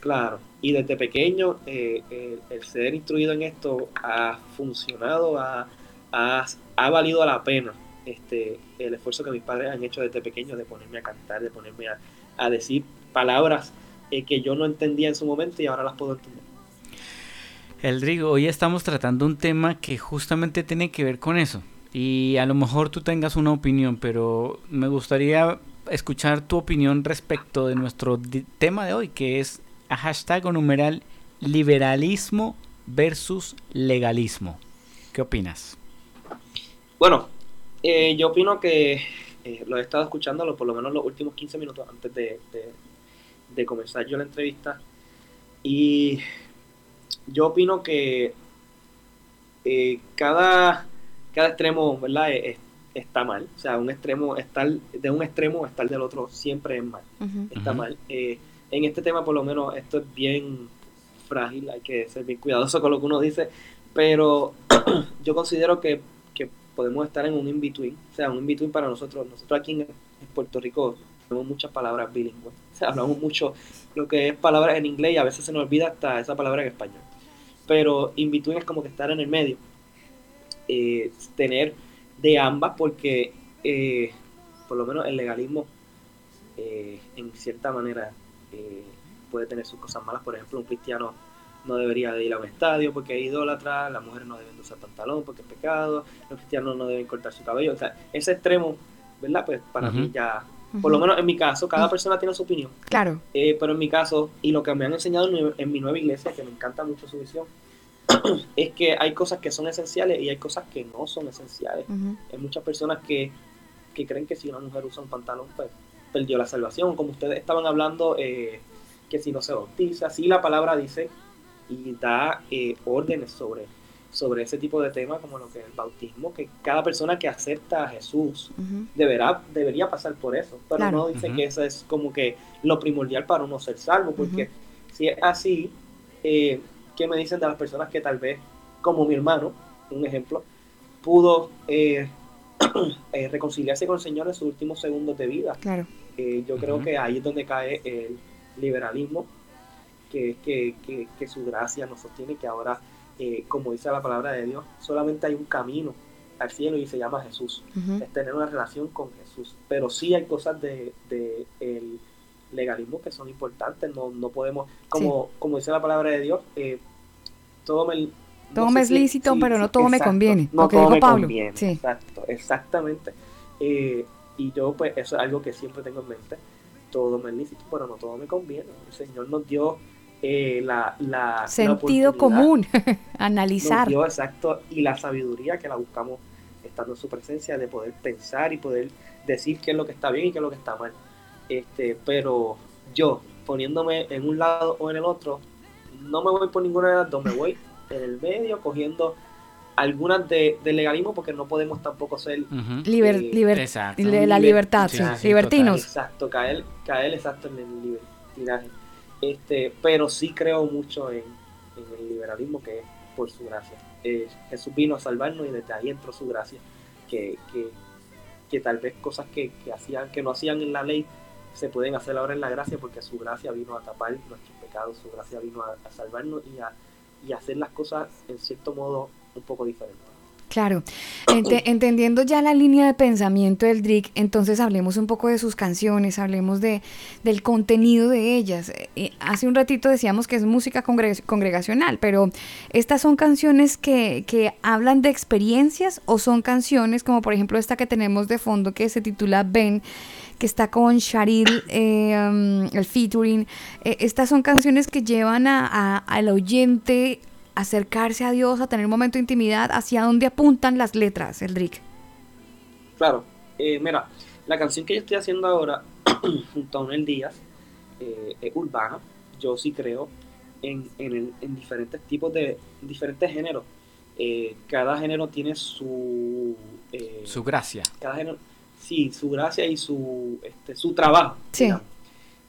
Claro, y desde pequeño eh, el, el ser instruido en esto ha funcionado, ha, ha, ha valido la pena este, el esfuerzo que mis padres han hecho desde pequeño de ponerme a cantar, de ponerme a, a decir palabras eh, que yo no entendía en su momento y ahora las puedo entender. Eldrigo, hoy estamos tratando un tema que justamente tiene que ver con eso. Y a lo mejor tú tengas una opinión, pero me gustaría escuchar tu opinión respecto de nuestro tema de hoy, que es a hashtag o numeral liberalismo versus legalismo. ¿Qué opinas? Bueno, eh, yo opino que eh, lo he estado escuchando lo- por lo menos los últimos 15 minutos antes de, de- de comenzar yo la entrevista. Y yo opino que eh, cada, cada extremo, ¿verdad? Es- es- está mal. O sea, un extremo, estar de un extremo, estar del otro siempre es mal. Está mal. Eh, en este tema, por lo menos, esto es bien frágil, hay que ser bien cuidadoso con lo que uno dice, pero yo considero que podemos estar en un in-between, o sea, un in-between para nosotros. Nosotros aquí en, Puerto Rico tenemos muchas palabras bilingües, o sea, hablamos mucho lo que es palabras en inglés y a veces se nos olvida hasta esa palabra en español. pero in between es como que estar en el medio. Eh, tener de ambas porque eh, por lo menos el legalismo eh, en cierta manera puede tener sus cosas malas. Por ejemplo, un cristiano no debería de ir a un estadio porque es idólatra, las mujeres no deben de usar pantalón porque es pecado, los cristianos no deben cortar su cabello. O sea, ese extremo, ¿verdad? Pues para mí Ujú. ya, por lo menos en mi caso, cada persona tiene su opinión. Claro. Eh, pero en mi caso, y lo que me han enseñado en mi, en mi nueva iglesia, que me encanta mucho su visión, es que hay cosas que son esenciales y hay cosas que no son esenciales. Hay muchas personas que, que creen que si una mujer usa un pantalón, pues perdió la salvación. Como ustedes estaban hablando, eh, que si no se bautiza, sí la palabra dice y da eh, órdenes sobre, sobre ese tipo de temas, como lo que es el bautismo, que cada persona que acepta a Jesús deberá, debería pasar por eso, pero Claro. no dice que eso es como que lo primordial para uno ser salvo, porque si es así, eh, ¿qué me dicen de las personas que tal vez, como mi hermano, un ejemplo, pudo eh, eh, reconciliarse con el Señor en sus últimos segundos de vida? Claro. Eh, yo creo que ahí es donde cae el liberalismo, que es que, que, que su gracia nos sostiene, que ahora, eh, como dice la palabra de Dios, solamente hay un camino al cielo y se llama Jesús es tener una relación con Jesús. Pero sí hay cosas de, de el legalismo que son importantes. No, no podemos, como, como dice la palabra de Dios, eh, todo me, Todo me es lícito, sí, pero no todo me conviene, No todo dijo me Pablo. conviene, Sí. Exacto, exactamente. Eh, y yo, pues, eso es algo que siempre tengo en mente. Todo me es lícito, pero no todo me conviene. El Señor nos dio eh, la, la Sentido común, analizar. dio exacto y la sabiduría que la buscamos estando en su presencia de poder pensar y poder decir qué es lo que está bien y qué es lo que está mal este pero yo poniéndome en un lado o en el otro no me voy por ninguna de las dos me voy en el medio cogiendo algunas de, de legalismo porque no podemos tampoco ser Ujú. Liber- eh, liber- Exacto. de la liber- libertad, sí, sí, sí, libertinos. Exacto, caer, caer exacto en el libertinaje. Este, pero sí creo mucho en, en el liberalismo que es por su gracia. Eh, Jesús vino a salvarnos y desde ahí entró su gracia. Que, que, que tal vez cosas que, que hacían, que no hacían en la ley se pueden hacer ahora en la gracia porque su gracia vino a tapar nuestros pecados, su gracia vino a, salvarnos y a, y hacer las cosas en cierto modo un poco diferentes. Claro. Ente- entendiendo ya la línea de pensamiento del Drick, entonces hablemos un poco de sus canciones, hablemos de, del contenido de ellas. Eh, hace un ratito decíamos que es música congre- congregacional, pero ¿estas son canciones que, que hablan de experiencias o son canciones como por ejemplo esta que tenemos de fondo que se titula Ben? que está con Sharil, eh, um, el featuring. Eh, estas son canciones que llevan a- a- al oyente acercarse a Dios, a tener un momento de intimidad, hacia dónde apuntan las letras, Eldrick. Claro, eh, mira, la canción que yo estoy haciendo ahora junto a Onel Díaz eh, es urbana. Yo sí creo en, en, el- en diferentes tipos de diferentes géneros. Eh, cada género tiene su eh, Su gracia. cada género, sí, su gracia y su este, su trabajo. Sí. digamos.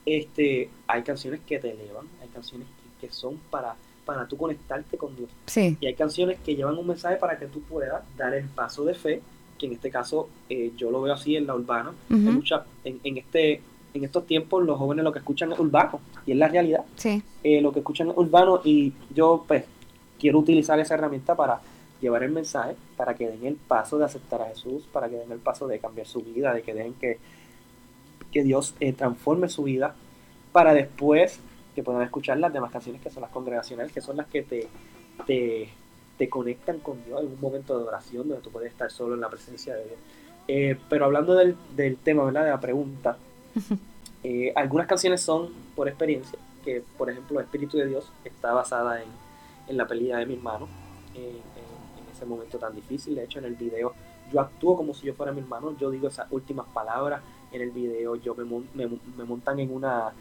Este, hay canciones que te elevan, hay canciones que, que son para para tú conectarte con Dios. Sí. Y hay canciones que llevan un mensaje para que tú puedas dar el paso de fe, que en este caso eh, yo lo veo así en la urbana. Ujú. mucha- en, en este, en estos tiempos los jóvenes lo que escuchan es urbano, y es la realidad. Sí. Eh, lo que escuchan es urbano y yo pues quiero utilizar esa herramienta para llevar el mensaje, para que den el paso de aceptar a Jesús, para que den el paso de cambiar su vida, de que dejen que, que Dios eh, transforme su vida, para después que puedan escuchar las demás canciones que son las congregacionales, que son las que te, te, te conectan con Dios en un momento de oración donde tú puedes estar solo en la presencia de Dios. Eh, pero hablando del, del tema, ¿verdad? De la pregunta, eh, algunas canciones son por experiencia, que por ejemplo Espíritu de Dios está basada en, en la pelea de mi hermano, en, en- en ese momento tan difícil. De hecho, en el video yo actúo como si yo fuera mi hermano, yo digo esas últimas palabras en el video, yo me, me, me montan en una,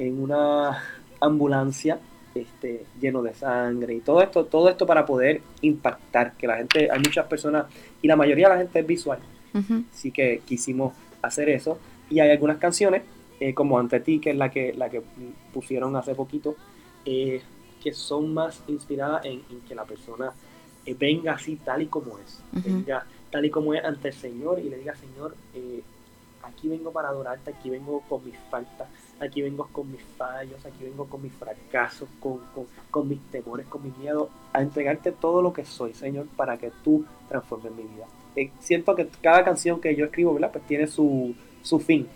en una ambulancia este, lleno de sangre y todo esto, todo esto para poder impactar, que la gente, hay muchas personas, y la mayoría de la gente es visual. Así que quisimos hacer eso. Y hay algunas canciones, eh, como Ante ti, que es la que, la que pusieron hace poquito, eh, que son más inspiradas en, en que la persona eh, venga así tal y como es. Venga tal y como es ante el Señor y le diga, Señor, aquí vengo para adorarte, aquí vengo con mis faltas, aquí vengo con mis fallos, aquí vengo con mis fracasos, con, con, con mis temores, con mis miedos, a entregarte todo lo que soy, Señor, para que tú transformes mi vida. Eh, siento que cada canción que yo escribo, ¿verdad? Pues tiene su, su fin.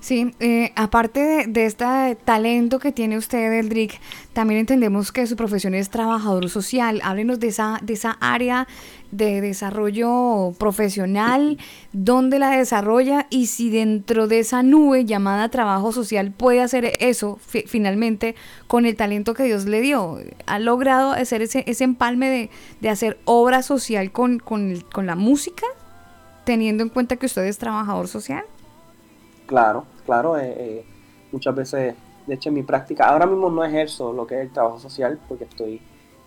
Sí, eh, aparte de, de este talento que tiene usted, Eldrick, también entendemos que su profesión es trabajador social. Háblenos de esa, de esa área de desarrollo profesional, dónde la desarrolla y si dentro de esa nube llamada trabajo social puede hacer eso fi- finalmente con el talento que Dios le dio. ¿Ha logrado hacer ese, ese empalme de, de hacer obra social con, con, con la música, teniendo en cuenta que usted es trabajador social? Claro, claro. eh, eh, muchas veces, de hecho, en mi práctica, ahora mismo no ejerzo lo que es el trabajo social porque estoy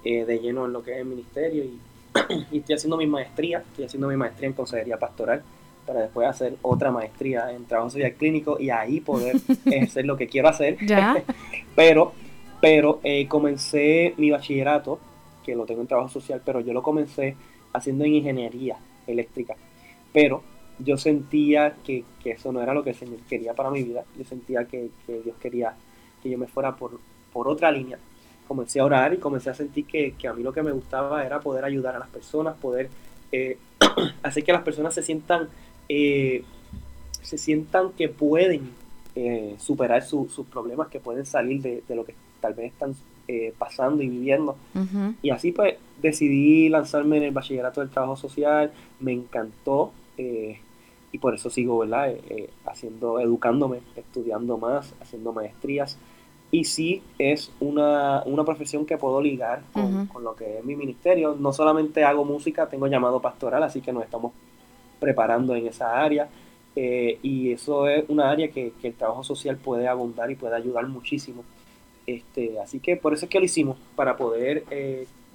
eh, de lleno en lo que es el ministerio y, y estoy haciendo mi maestría. Estoy haciendo mi maestría en consejería pastoral para después hacer otra maestría en trabajo social clínico y ahí poder ejercer lo que quiero hacer. Ya. pero pero eh, comencé mi bachillerato, que lo tengo en trabajo social, pero yo lo comencé haciendo en ingeniería eléctrica. Pero yo sentía que, que eso no era lo que el Señor quería para mi vida. Yo sentía que, que Dios quería que yo me fuera por, por otra línea. Comencé a orar y comencé a sentir que, que a mí lo que me gustaba era poder ayudar a las personas, poder eh, hacer que las personas se sientan, eh, se sientan que pueden eh, superar su- sus problemas, que pueden salir de, de lo que tal vez están eh, pasando y viviendo. Y así pues decidí lanzarme en el bachillerato del trabajo social, me encantó eh, y por eso sigo, ¿verdad? Eh, eh, haciendo, educándome, estudiando más, haciendo maestrías. Y sí es una, una profesión que puedo ligar con, con lo que es mi ministerio. No solamente hago música, tengo llamado pastoral, así que nos estamos preparando en esa área. eh, y eso es una área que, que el trabajo social puede abundar y puede ayudar muchísimo. Este, así que por eso es que lo hicimos, para poder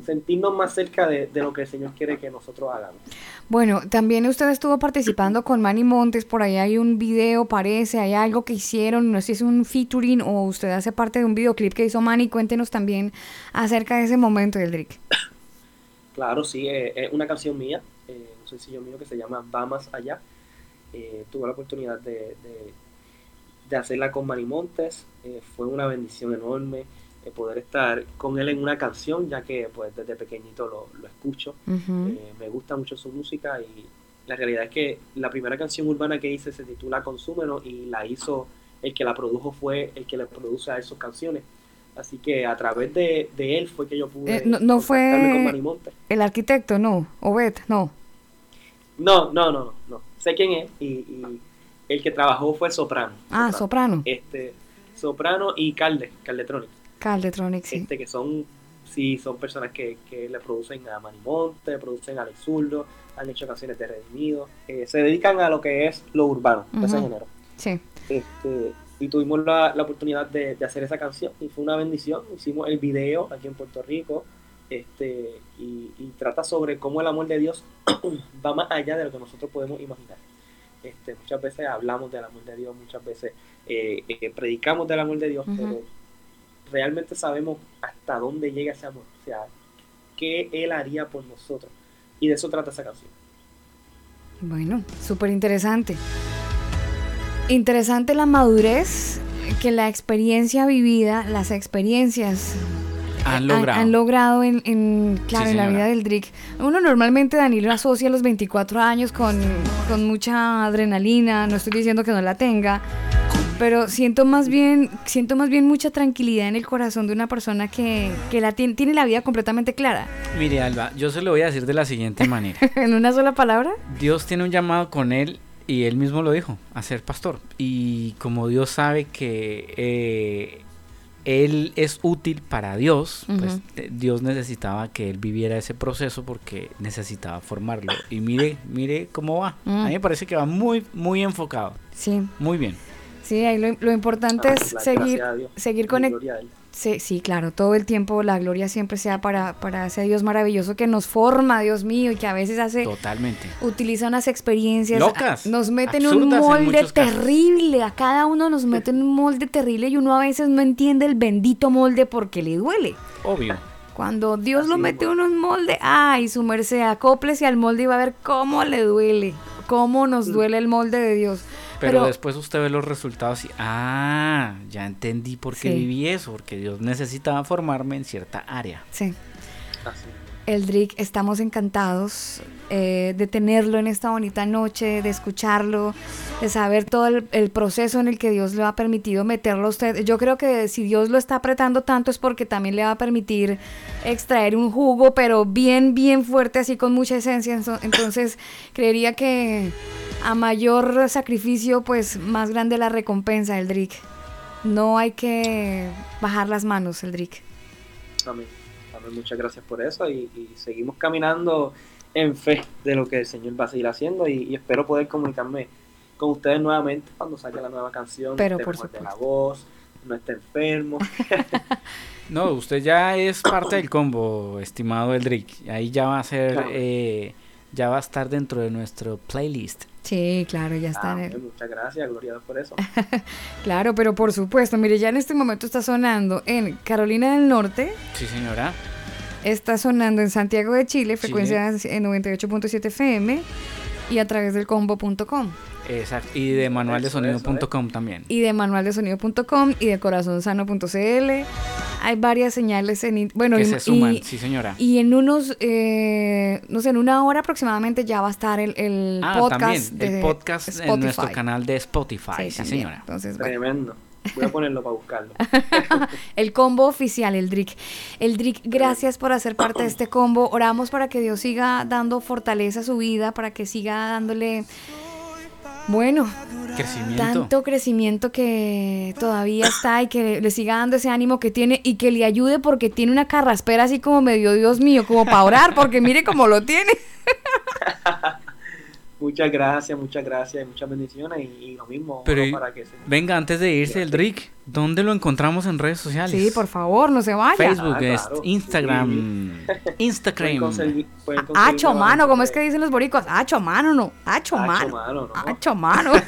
sentirnos más cerca de, de lo que el Señor quiere que nosotros hagamos. Bueno, también usted estuvo participando con Manny Montes, por ahí hay un video, parece, hay algo que hicieron, no sé si es un featuring o usted hace parte de un videoclip que hizo Manny, cuéntenos también acerca de ese momento, Eldrick. Claro, sí, eh, es una canción mía, eh, un sencillo mío que se llama Va Más Allá. Eh, tuve la oportunidad de, de- de hacerla con Manny Montes, eh, fue una bendición enorme eh, poder estar con él en una canción, ya que pues desde pequeñito lo, lo escucho. Eh, me gusta mucho su música y la realidad es que la primera canción urbana que hice se titula Consúmelo y la hizo, el que la produjo fue el que le produce a sus canciones. Así que a través de, de él fue que yo pude Eh, no, no con fue Manny Montes. el arquitecto, no, Obed, no. No, no, no, no, no. Sé quién es y, y el que trabajó fue Soprano. Ah, Soprano, Este, Soprano y Calde, Caldetronic. Sí. Este, que son, sí, son personas que, que le producen a Manny Monte, producen a Alex Zurdo, han hecho canciones de Redimido. eh, se dedican a lo que es lo urbano, de ese género. Sí. Este, y tuvimos la, la oportunidad de, de hacer esa canción y fue una bendición. Hicimos el video aquí en Puerto Rico este, y, y trata sobre cómo el amor de Dios va más allá de lo que nosotros podemos imaginar. Este, muchas veces hablamos del amor de Dios, muchas veces eh, eh, predicamos del amor de Dios, pero realmente sabemos hasta dónde llega ese amor, o sea, qué Él haría por nosotros. Y de eso trata esa canción. Bueno, súper interesante. Interesante la madurez que la experiencia vivida, las experiencias Han logrado. han logrado en, en, claro, Sí, en la vida del Drick. Uno normalmente, Danilo, asocia los 24 años con, con mucha adrenalina, no estoy diciendo que no la tenga, pero siento más bien, siento más bien mucha tranquilidad en el corazón de una persona que, que la tiene, tiene la vida completamente clara. Mire, Alba, yo se lo voy a decir de la siguiente manera. en una sola palabra. Dios tiene un llamado con él y él mismo lo dijo, a ser pastor. Y como Dios sabe que eh, él es útil para Dios, pues eh, Dios necesitaba que él viviera ese proceso porque necesitaba formarlo. Y mire, mire cómo va. Mm. A mí me parece que va muy, muy enfocado. Sí. Muy bien. Sí, ahí lo, lo importante Ah, es la seguir, seguir Él. Sí, sí, claro, todo el tiempo la gloria siempre sea para, para ese Dios maravilloso que nos forma, Dios mío, y que a veces hace, Totalmente. utiliza unas experiencias, Locas, nos mete en un en molde terrible, a cada uno nos mete en un molde terrible y uno a veces no entiende el bendito molde porque le duele. Obvio. Cuando Dios lo mete en un molde, ay, su merced, acóplese al molde y va a ver cómo le duele. cómo nos duele el molde de Dios. Pero, después usted ve los resultados y, ah, ya entendí por qué Sí. viví eso, porque Dios necesitaba formarme en cierta área. Sí. Así. Eldrick, estamos encantados eh, de tenerlo en esta bonita noche, de escucharlo, de saber todo el, proceso en el que Dios le ha permitido meterlo a usted. Yo creo que si Dios lo está apretando tanto es porque también le va a permitir extraer un jugo, pero bien, bien fuerte, así con mucha esencia. Entonces, creería que a mayor sacrificio, pues más grande la recompensa, Eldrick. No hay que bajar las manos, Eldrick. Amén. Muchas gracias por eso y seguimos caminando en fe de lo que el Señor va a seguir haciendo y, y espero poder comunicarme con ustedes nuevamente cuando salga la nueva canción. Pero por de la supuesto. voz, no esté enfermo. No, usted ya es parte del combo, estimado Eldrick. Ahí ya va a ser, Claro. eh, ya va a estar dentro de nuestro playlist. Sí, claro, ya está Amén. Muchas gracias, gloria por eso. Claro, pero por supuesto, mire, ya en este momento está sonando en Carolina del Norte, Sí, señora. Está sonando en Santiago de Chile, frecuencia en 98.7 FM y a través del combo.com Exacto. Y de manualdesonido.com también. y de manualdesonido.com y de corazonsano.cl. Hay varias señales en bueno Que y- se suman, y, sí, señora. y en unos eh, no sé, en una hora aproximadamente ya va a estar el, el Ah, podcast también, de el podcast en nuestro canal de Spotify, Sí, señora. Entonces, bueno. Tremendo. Voy a ponerlo para buscarlo. El combo oficial, el Drick. El Drick, gracias por hacer parte de este combo. Oramos para que Dios siga dando fortaleza a su vida, para que siga dándole, bueno, Crecimiento. tanto crecimiento que todavía está y que le siga dando ese ánimo que tiene y que le ayude porque tiene una carraspera así como medio, Dios mío, como para orar, porque mire cómo lo tiene. Muchas gracias, muchas gracias y muchas bendiciones y, y lo mismo Pero oro y- para que se venga, antes de irse, Eldrick, ¿dónde lo encontramos en redes sociales? Sí, por favor, no se vaya. Facebook, Ah, claro. Instagram, Pueden Instagram. conseguir- pueden conseguirlo Hacho mano, el ¿cómo es que dicen los boricos? Hacho mano, no. Hacho mano. mano, mano.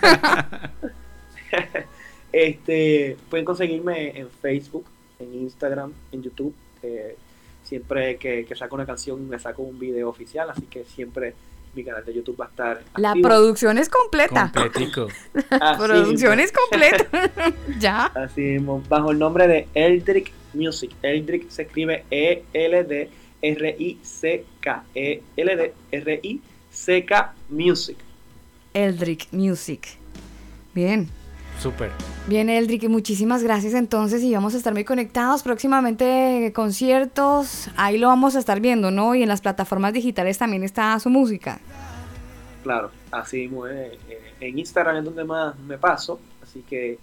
Este, pueden conseguirme en Facebook, en Instagram, en YouTube. eh, siempre que, que saco una canción me saco un video oficial, así que siempre mi canal de YouTube va a estar La activo. producción es completa. Completico. La Así producción mismo. es completa. ya. Así mismo, bajo el nombre de Eldrick Music. Eldrick se escribe E E-L-D-R-I-C-K. E-L-D-R-I-C-K Music. Eldrick Music. Bien. Súper. Bien, Eldrick, y muchísimas gracias entonces y vamos a estar muy conectados próximamente eh, conciertos, ahí lo vamos a estar viendo, ¿no? Y en las plataformas digitales también está su música. Claro, así mismo. Eh, en Instagram es donde más me paso, así que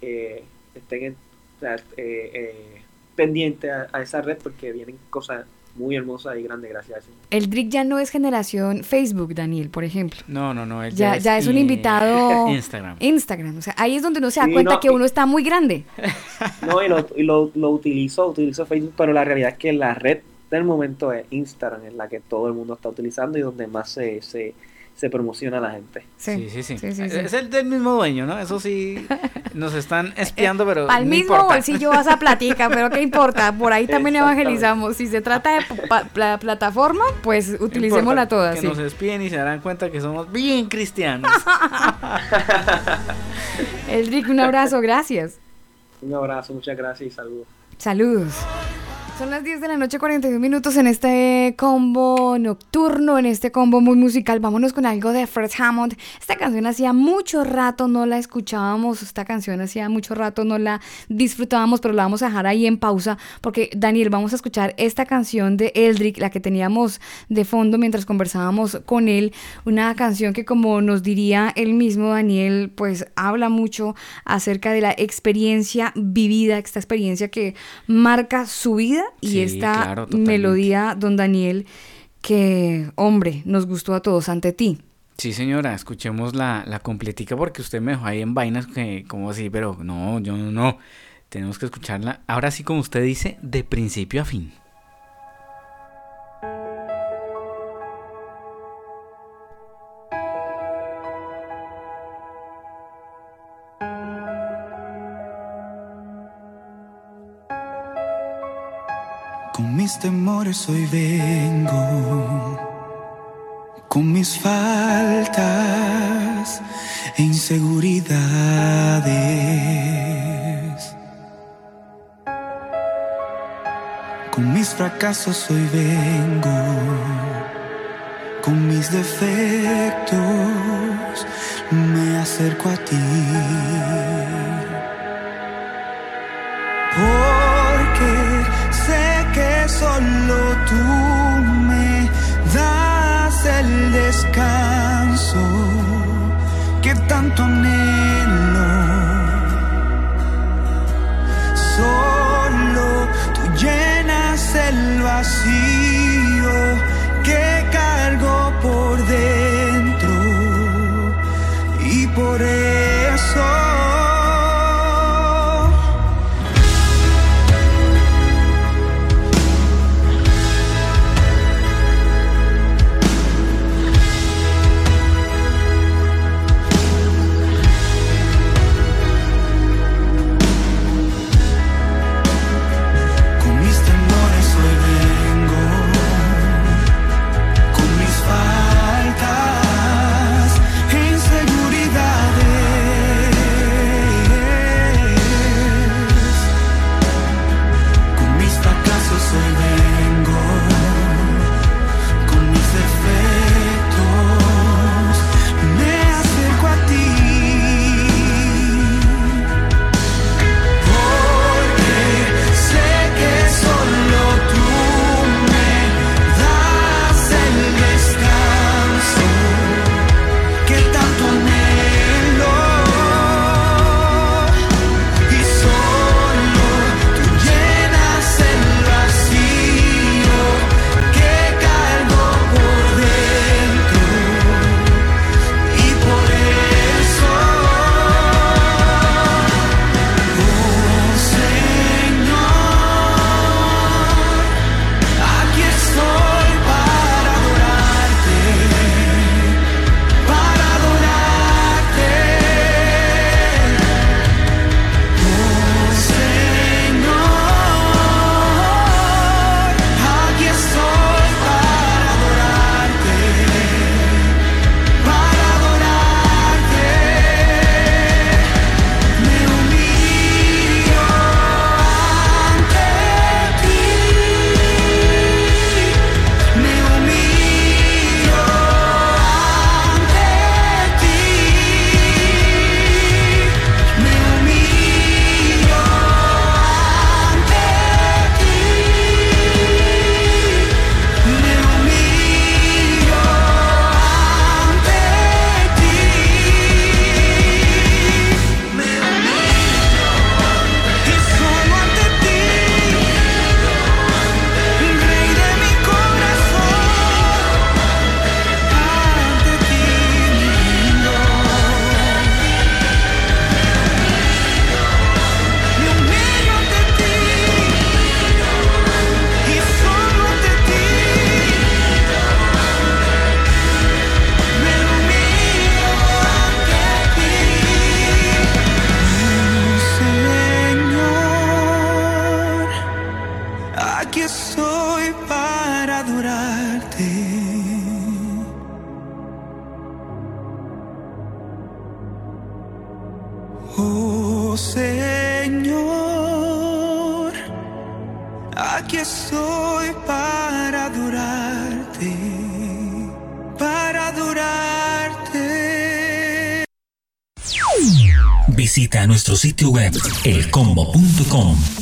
eh, estén en- eh, eh, pendientes a, a esa red porque vienen cosas muy hermosas y grandes, gracias a eso. Eldrick ya no es generación Facebook, Daniel, por ejemplo. No, no, no. él Ya, ya es un eh, invitado Instagram. Instagram, o sea, ahí es donde uno se da Sí, cuenta no, que uno está muy grande. No, y lo, y lo, lo utilizo, utilizo Facebook, pero la realidad es que la red del momento es Instagram, es la que todo el mundo está utilizando y donde más se, se, se promociona a la gente. Sí, sí, sí. sí, sí, Es- sí. Es el del mismo dueño, ¿no? Eso sí, nos están espiando, pero Al no mismo importa. bolsillo vas a platica, pero ¿qué importa? Por ahí también evangelizamos. Si se trata de pa- la plataforma, pues utilicémosla importa, toda. Que sí. nos espíen y se darán cuenta que somos bien cristianos. Eldrick, un abrazo, gracias. Un abrazo, muchas gracias y saludos. Saludos. Son las 10 de la noche, 41 minutos en este combo nocturno, en este combo muy musical. Vámonos con algo de Fred Hammond. Esta canción hacía mucho rato no la escuchábamos, esta canción hacía mucho rato no la disfrutábamos, pero la vamos a dejar ahí en pausa porque, Daniel, vamos a escuchar esta canción de Eldrick, la que teníamos de fondo mientras conversábamos con él. Una canción que, como nos diría él mismo, Daniel, pues habla mucho acerca de la experiencia vivida, esta experiencia que marca su vida y Sí, esta claro, melodía, don Daniel, que, hombre, nos gustó a todos ante ti. Sí, señora, escuchemos la, la completica porque usted me dejó ahí en vainas que, como así, pero no, yo no, no. Tenemos que escucharla, ahora sí, como usted dice, de principio a fin. mis temores hoy vengo, con mis faltas e inseguridades. Con mis fracasos hoy vengo, con mis defectos me acerco a ti. solo tú me das el descanso que tanto anhelo. Solo tú llenas el vacío. web elcombo.com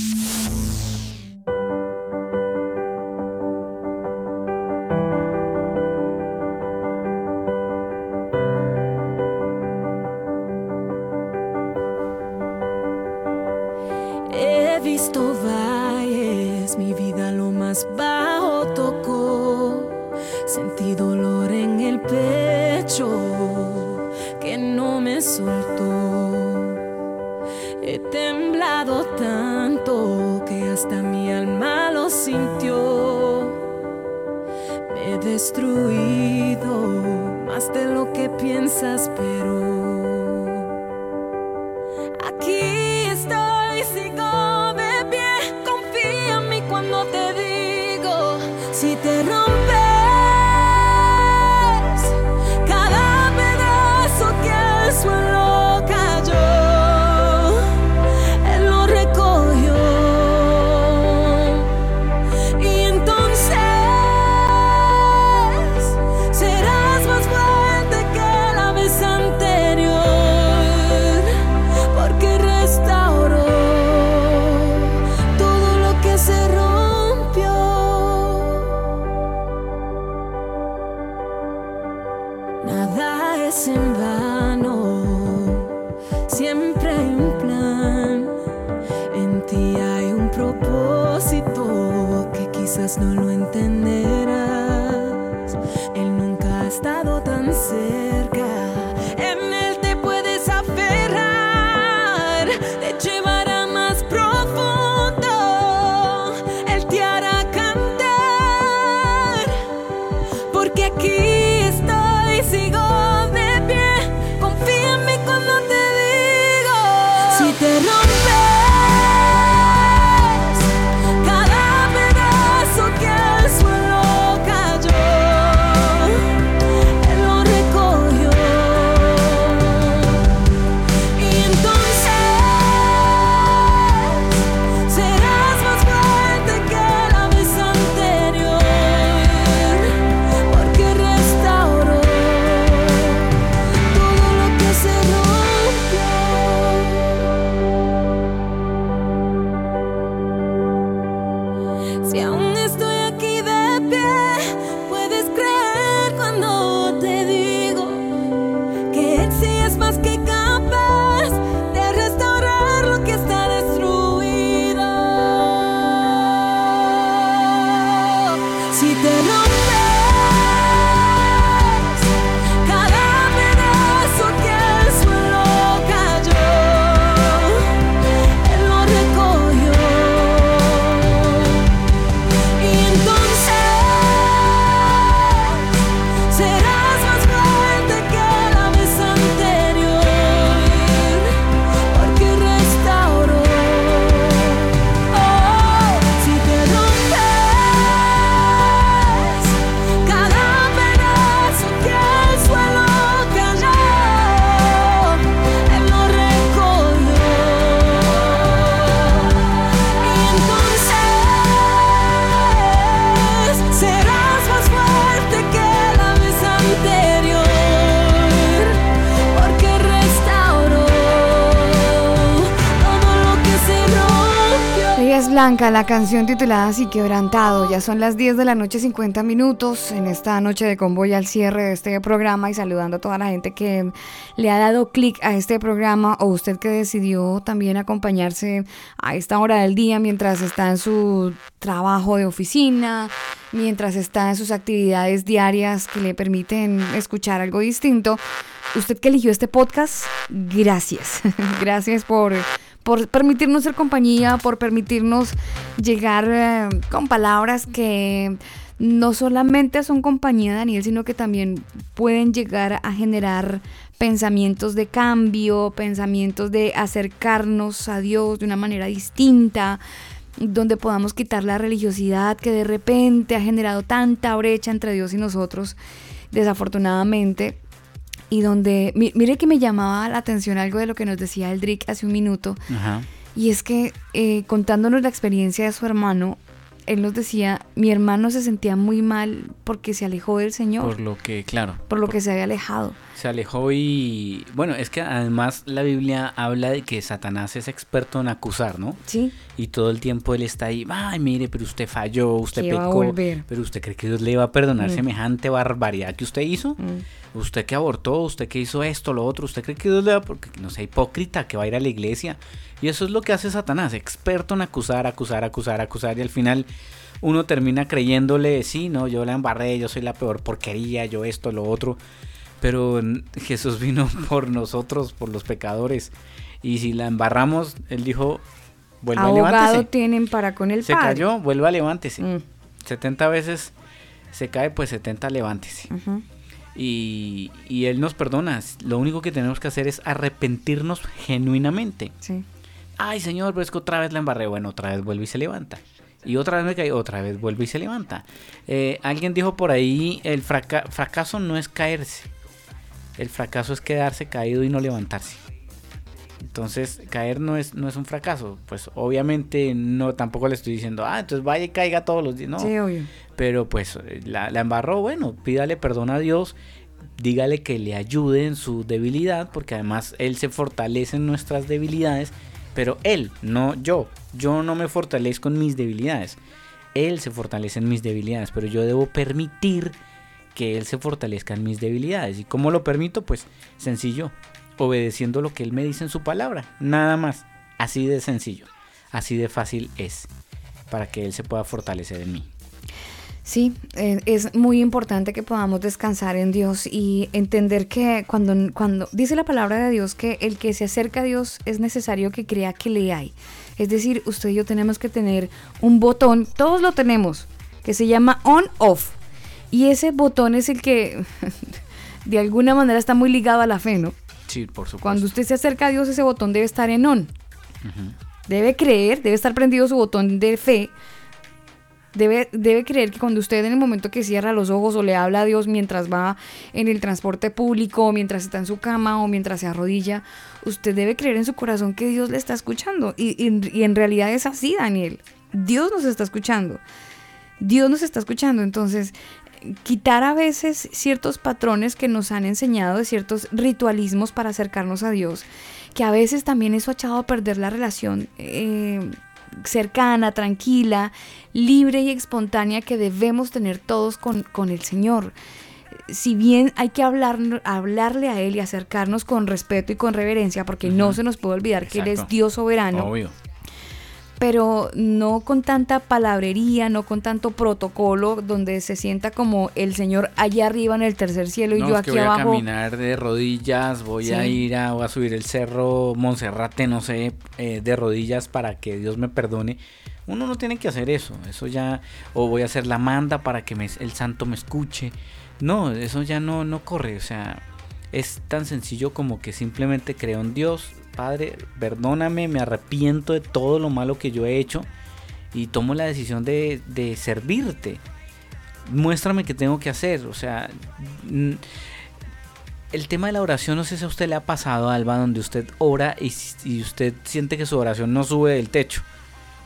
Blanca, la canción titulada Así quebrantado. Ya son las 10 de la noche, 50 minutos en esta noche de convoy al cierre de este programa y saludando a toda la gente que le ha dado clic a este programa o usted que decidió también acompañarse a esta hora del día mientras está en su trabajo de oficina, mientras está en sus actividades diarias que le permiten escuchar algo distinto. Usted que eligió este podcast, gracias. gracias por por permitirnos ser compañía, por permitirnos llegar eh, con palabras que no solamente son compañía, Daniel, sino que también pueden llegar a generar pensamientos de cambio, pensamientos de acercarnos a Dios de una manera distinta, donde podamos quitar la religiosidad que de repente ha generado tanta brecha entre Dios y nosotros, desafortunadamente y donde, mi- mire que me llamaba la atención algo de lo que nos decía Eldrick hace un minuto, Ajá. y es que eh, contándonos la experiencia de su hermano, él nos decía, mi hermano se sentía muy mal porque se alejó del Señor, Por por, lo que, claro, lo que se había alejado. se alejó y... Bueno, es que además la Biblia habla de que Satanás es experto en acusar, ¿no? Sí. Y todo el tiempo él está ahí, ay, mire, pero usted falló, usted Que va a pecó, pero usted cree que Dios le va a perdonar Mm. semejante barbaridad que usted hizo. Mm. Usted que abortó, usted que hizo esto, lo otro, usted cree que Dios le va, porque no sea hipócrita, que va a ir a la iglesia. Y eso es lo que hace Satanás, experto en acusar, acusar, acusar, acusar. Y al final uno termina creyéndole, sí, no, yo la embarré, yo soy la peor porquería, yo esto, lo otro. Pero mm, Jesús vino por nosotros, por los pecadores. Y si la embarramos, Él dijo, vuelva, Abogado levántese. tienen para con el Se Padre. cayó, vuelva, levántese. Mm. 70 veces se cae, pues 70 levántese. Y, y Él nos perdona. Lo único que tenemos que hacer es arrepentirnos genuinamente. Sí. Ay, Señor, pero es que otra vez la embarré. Bueno, otra vez vuelve y se levanta. Y otra vez me caí, otra vez vuelve y se levanta. Eh, alguien dijo por ahí, el fraca- fracaso no es caerse. El fracaso es quedarse caído y no levantarse. Entonces, caer no es, no es un fracaso. Pues obviamente no tampoco le estoy diciendo, ah, entonces vaya y caiga todos los días. No. Sí, obvio. Pero pues la, la embarró, bueno, pídale perdón a Dios, dígale que le ayude en su debilidad, porque además Él se fortalece en nuestras debilidades, pero Él, no yo. Yo no me fortalezco en mis debilidades. Él se fortalece en mis debilidades, pero yo debo permitir que Él se fortalezca en mis debilidades. ¿Y cómo lo permito? Pues sencillo, obedeciendo lo que Él me dice en su palabra. Nada más. Así de sencillo. Así de fácil es. Para que Él se pueda fortalecer en mí. Sí, eh, es muy importante que podamos descansar en Dios y entender que cuando, cuando dice la palabra de Dios que el que se acerca a Dios es necesario que crea que le hay. Es decir, usted y yo tenemos que tener un botón, todos lo tenemos, que se llama on-off. Y ese botón es el que de alguna manera está muy ligado a la fe, ¿no? Sí, por supuesto. Cuando usted se acerca a Dios, ese botón debe estar en on. Debe creer, debe estar prendido su botón de fe. Debe, debe creer que cuando usted en el momento que cierra los ojos o le habla a Dios mientras va en el transporte público, o mientras está en su cama o mientras se arrodilla, usted debe creer en su corazón que Dios le está escuchando. Y, y- y en realidad es así, Daniel. Dios nos está escuchando. Dios nos está escuchando. Entonces, quitar a veces ciertos patrones que nos han enseñado de ciertos ritualismos para acercarnos a Dios, que a veces también eso ha echado a perder la relación eh, cercana, tranquila, libre y espontánea que debemos tener todos con, con el Señor. Si bien hay que hablar, hablarle a Él y acercarnos con respeto y con reverencia, porque no se nos puede olvidar que Él es. Dios soberano Obvio. Pero no con tanta palabrería, no con tanto protocolo, donde se sienta como el Señor allá arriba en el tercer cielo y No, yo es que aquí voy abajo. a caminar de rodillas, voy a ir a, voy a subir el cerro Monserrate, no sé, eh, de rodillas para que Dios me perdone. Uno no tiene que hacer eso, eso ya, o voy a hacer la manda para que me- el santo me escuche. No, eso ya no, no corre, o sea, es tan sencillo como que simplemente creo en Dios, Padre, perdóname, me arrepiento de todo lo malo que yo he hecho y tomo la decisión de, de servirte. Muéstrame qué tengo que hacer, o sea, el tema de la oración, no sé si a usted le ha pasado, Alba, donde usted ora y, usted siente que su oración no sube del techo.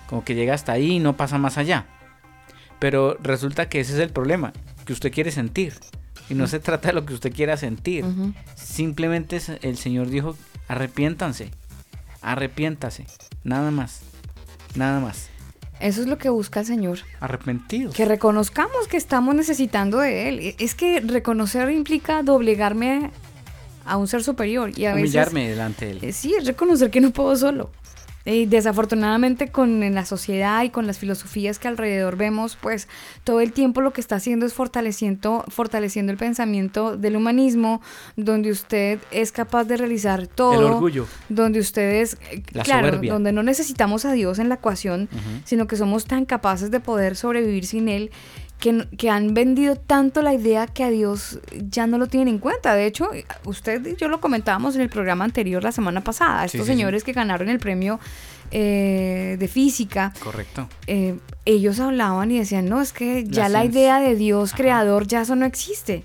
Como que llega hasta ahí y no pasa más allá. Pero resulta que ese es el problema, que usted quiere sentir. Y no se trata de lo que usted quiera sentir. Simplemente el Señor dijo, arrepiéntanse. Arrepiéntase. Nada más. Nada más. Eso es lo que busca el Señor. Arrepentidos. Que reconozcamos que estamos necesitando de Él. Es que reconocer implica doblegarme a un ser superior. Y a veces, Humillarme delante de él. Eh, Sí, es reconocer que no puedo solo. Y desafortunadamente con en la sociedad y con las filosofías que alrededor vemos, pues todo el tiempo lo que está haciendo es fortaleciendo, fortaleciendo el pensamiento del humanismo, donde usted es capaz de realizar todo. El orgullo. Donde ustedes, eh, La claro, soberbia. donde no necesitamos a Dios en la ecuación, sino que somos tan capaces de poder sobrevivir sin Él, que, han vendido tanto la idea que a Dios ya no lo tienen en cuenta. De hecho, usted y yo lo comentábamos en el programa anterior la semana pasada, estos sí, sí. señores que ganaron el premio eh, de física. Correcto. eh, ellos hablaban y decían, no, es que ya la, idea de Dios creador ya eso no existe.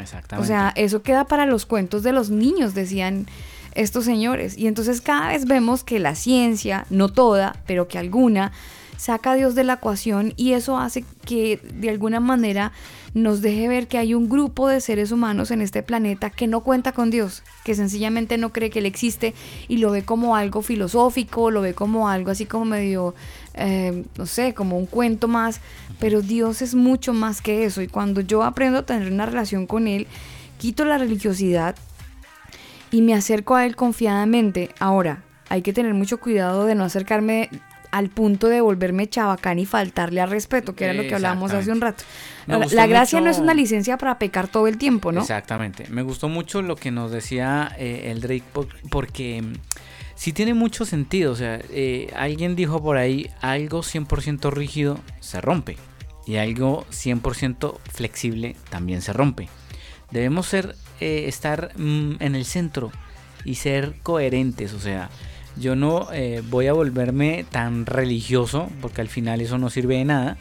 Exactamente. O sea, eso queda para los cuentos de los niños, decían estos señores. Y entonces cada vez vemos que la ciencia, no toda, pero que alguna, saca a Dios de la ecuación y eso hace que de alguna manera nos deje ver que hay un grupo de seres humanos en este planeta que no cuenta con Dios, que sencillamente no cree que Él existe y lo ve como algo filosófico, lo ve como algo así como medio, eh, no sé, como un cuento más, pero Dios es mucho más que eso y cuando yo aprendo a tener una relación con Él, quito la religiosidad y me acerco a Él confiadamente. Ahora, hay que tener mucho cuidado de no acercarme al punto de volverme chabacán y faltarle al respeto, que era lo que hablábamos hace un rato. Me La, gracia no es una licencia para pecar todo el tiempo, ¿no? Exactamente. Me gustó mucho lo que nos decía eh, el Drake por- porque mm, sí tiene mucho sentido. O sea, eh, alguien dijo por ahí, algo 100% rígido se rompe y algo 100% flexible también se rompe. Debemos ser, eh, estar mm, en el centro y ser coherentes. O sea, yo no eh, voy a volverme tan religioso porque al final eso no sirve de nada.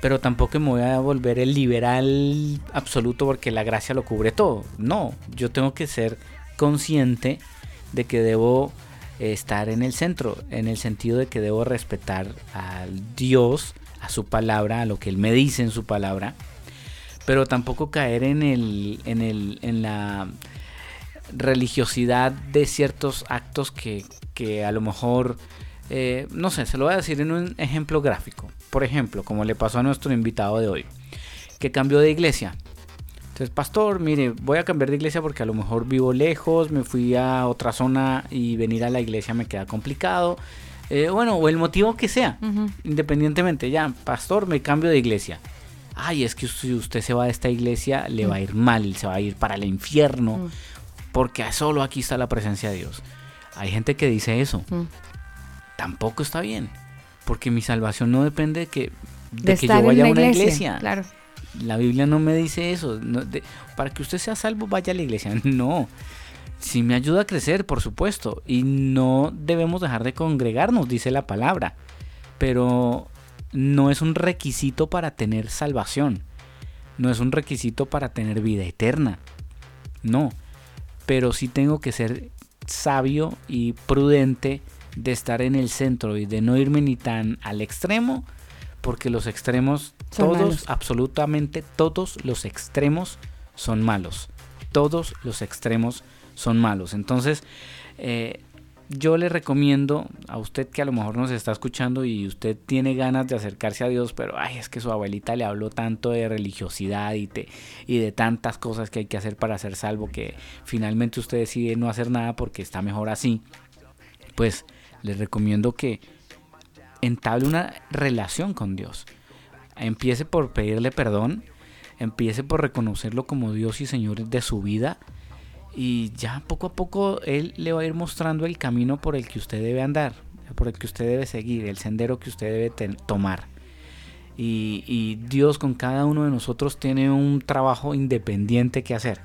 pero tampoco me voy a volver el liberal absoluto porque la gracia lo cubre todo. No, yo tengo que ser consciente de que debo estar en el centro, en el sentido de que debo respetar al Dios, a su palabra, a lo que Él me dice en su palabra, pero tampoco caer en, el, en, el, en la religiosidad de ciertos actos que, que a lo mejor, eh, no sé, se lo voy a decir en un ejemplo gráfico. Por ejemplo, como le pasó a nuestro invitado de hoy, que cambió de iglesia. Entonces, pastor, mire, voy a cambiar de iglesia porque a lo mejor vivo lejos, me fui a otra zona y venir a la iglesia me queda complicado. Eh, bueno, o el motivo que sea, independientemente, ya, pastor, me cambio de iglesia. Ay, es que si usted se va de esta iglesia, le va a ir mal, se va a ir para el infierno, Mm. porque solo aquí está la presencia de Dios. Hay gente que dice eso. Mm. Tampoco está bien, porque mi salvación no depende de que, de De que yo vaya a una iglesia, iglesia. claro. La Biblia no me dice eso. no, de- para que usted sea salvo, vaya a la iglesia. No. Sí me ayuda a crecer, por supuesto. Y no debemos dejar de congregarnos, dice la palabra. Pero no es un requisito para tener salvación. No es un requisito para tener vida eterna. No. Pero sí tengo que ser sabio y prudente de estar en el centro y de no irme ni tan al extremo. Porque los extremos, Son todos, malos. absolutamente todos los extremos son malos. Todos los extremos son malos. Entonces, eh, yo le recomiendo a usted que a lo mejor nos está escuchando y usted tiene ganas de acercarse a Dios, pero ay, es que su abuelita le habló tanto de religiosidad y, te- y de tantas cosas que hay que hacer para ser salvo que finalmente usted decide no hacer nada porque está mejor así. Pues les recomiendo que entable una relación con Dios. Empiece por pedirle perdón, empiece por reconocerlo como Dios y Señor de su vida y ya poco a poco Él le va a ir mostrando el camino por el que usted debe andar, por el que usted debe seguir, el sendero que usted debe tomar. Y, y Dios con cada uno de nosotros tiene un trabajo independiente que hacer.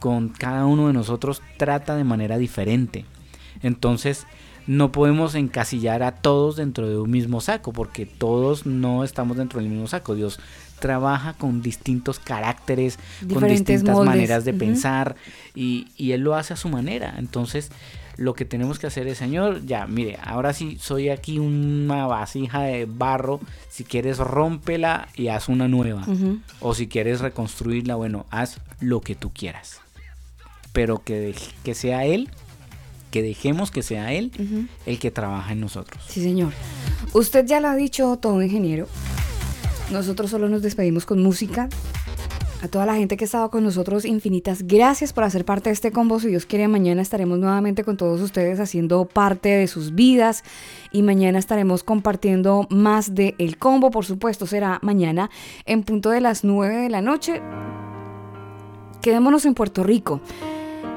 Con cada uno de nosotros trata de manera diferente. Entonces no podemos encasillar a todos dentro de un mismo saco, porque todos no estamos dentro del mismo saco. Dios trabaja con distintos caracteres, con distintas moldes. maneras de pensar y, y Él lo hace a su manera. Entonces lo que tenemos que hacer es, Señor, ya, mire, ahora sí soy aquí una vasija de barro, si quieres rómpela y haz una nueva. O si quieres reconstruirla, bueno, haz lo que tú quieras. Pero que sea Él, que dejemos que sea Él Ujú. el que trabaja en nosotros. Sí, señor. Usted ya lo ha dicho todo, ingeniero. Nosotros solo nos despedimos con música. A toda la gente que ha estado con nosotros, infinitas gracias por hacer parte de este combo. Si Dios quiere, mañana estaremos nuevamente con todos ustedes haciendo parte de sus vidas. Y mañana estaremos compartiendo más de El Combo. Por supuesto, será mañana en punto de las 9 de la noche. Quedémonos en Puerto Rico.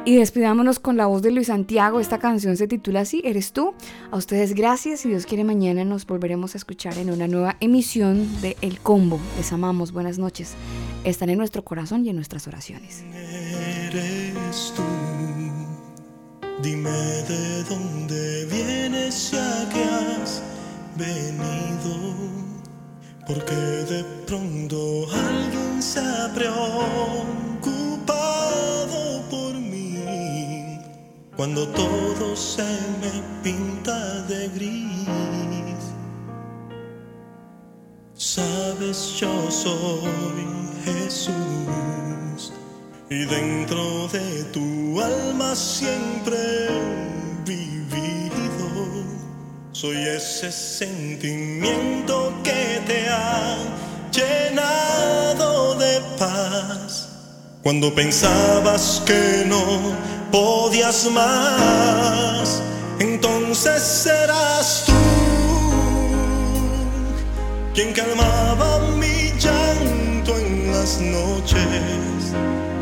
Y despidámonos con la voz de Luis Santiago. Esta canción se titula así, Eres tú. A ustedes gracias. Si Dios quiere, mañana nos volveremos a escuchar en una nueva emisión de El Combo. Les amamos. Buenas noches. Están en nuestro corazón y en nuestras oraciones. eres tú. Dime de dónde vienes ya que has venido. Porque de pronto alguien se ha preocupado por. Cuando todo se me pinta de gris. Sabes, yo soy Jesús. Y dentro de tu alma siempre he vivido. Soy ese sentimiento que te ha llenado de paz. Cuando pensabas que no podías más, entonces serás tú quien calmaba mi llanto en las noches.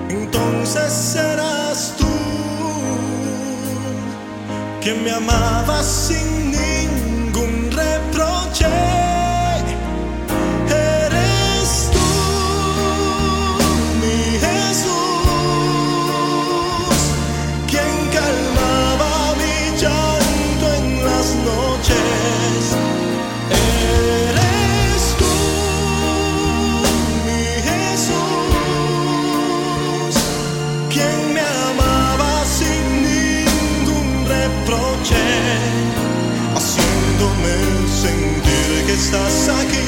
Entonces serás tú quien me amaba sin sentir que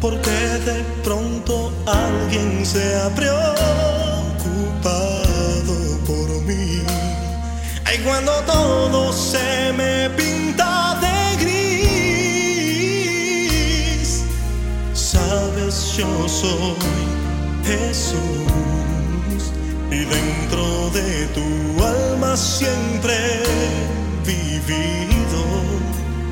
Porque de pronto alguien se ha preocupado por mí. Ay, cuando todo se me pinta de gris, sabes, yo soy Jesús y dentro de tu alma siempre vivido.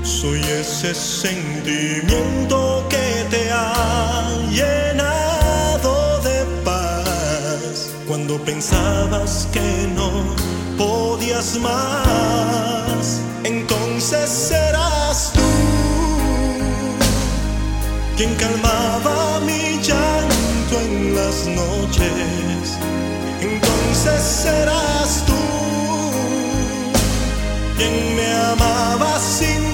Soy ese sentimiento que te ha llenado de paz cuando pensabas que no podías más. Entonces serás tú quien calmaba mi llanto en las noches. Entonces serás tú quien me amaba sin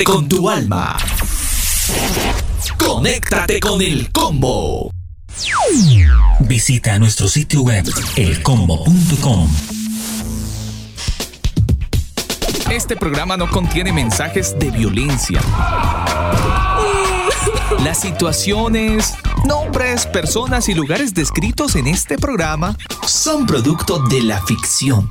Conéctate con tu alma. Conéctate con el combo. Visita nuestro sitio web elcombo.com. Este programa no contiene mensajes de violencia. Las situaciones, nombres, personas y lugares descritos en este programa son producto de la ficción.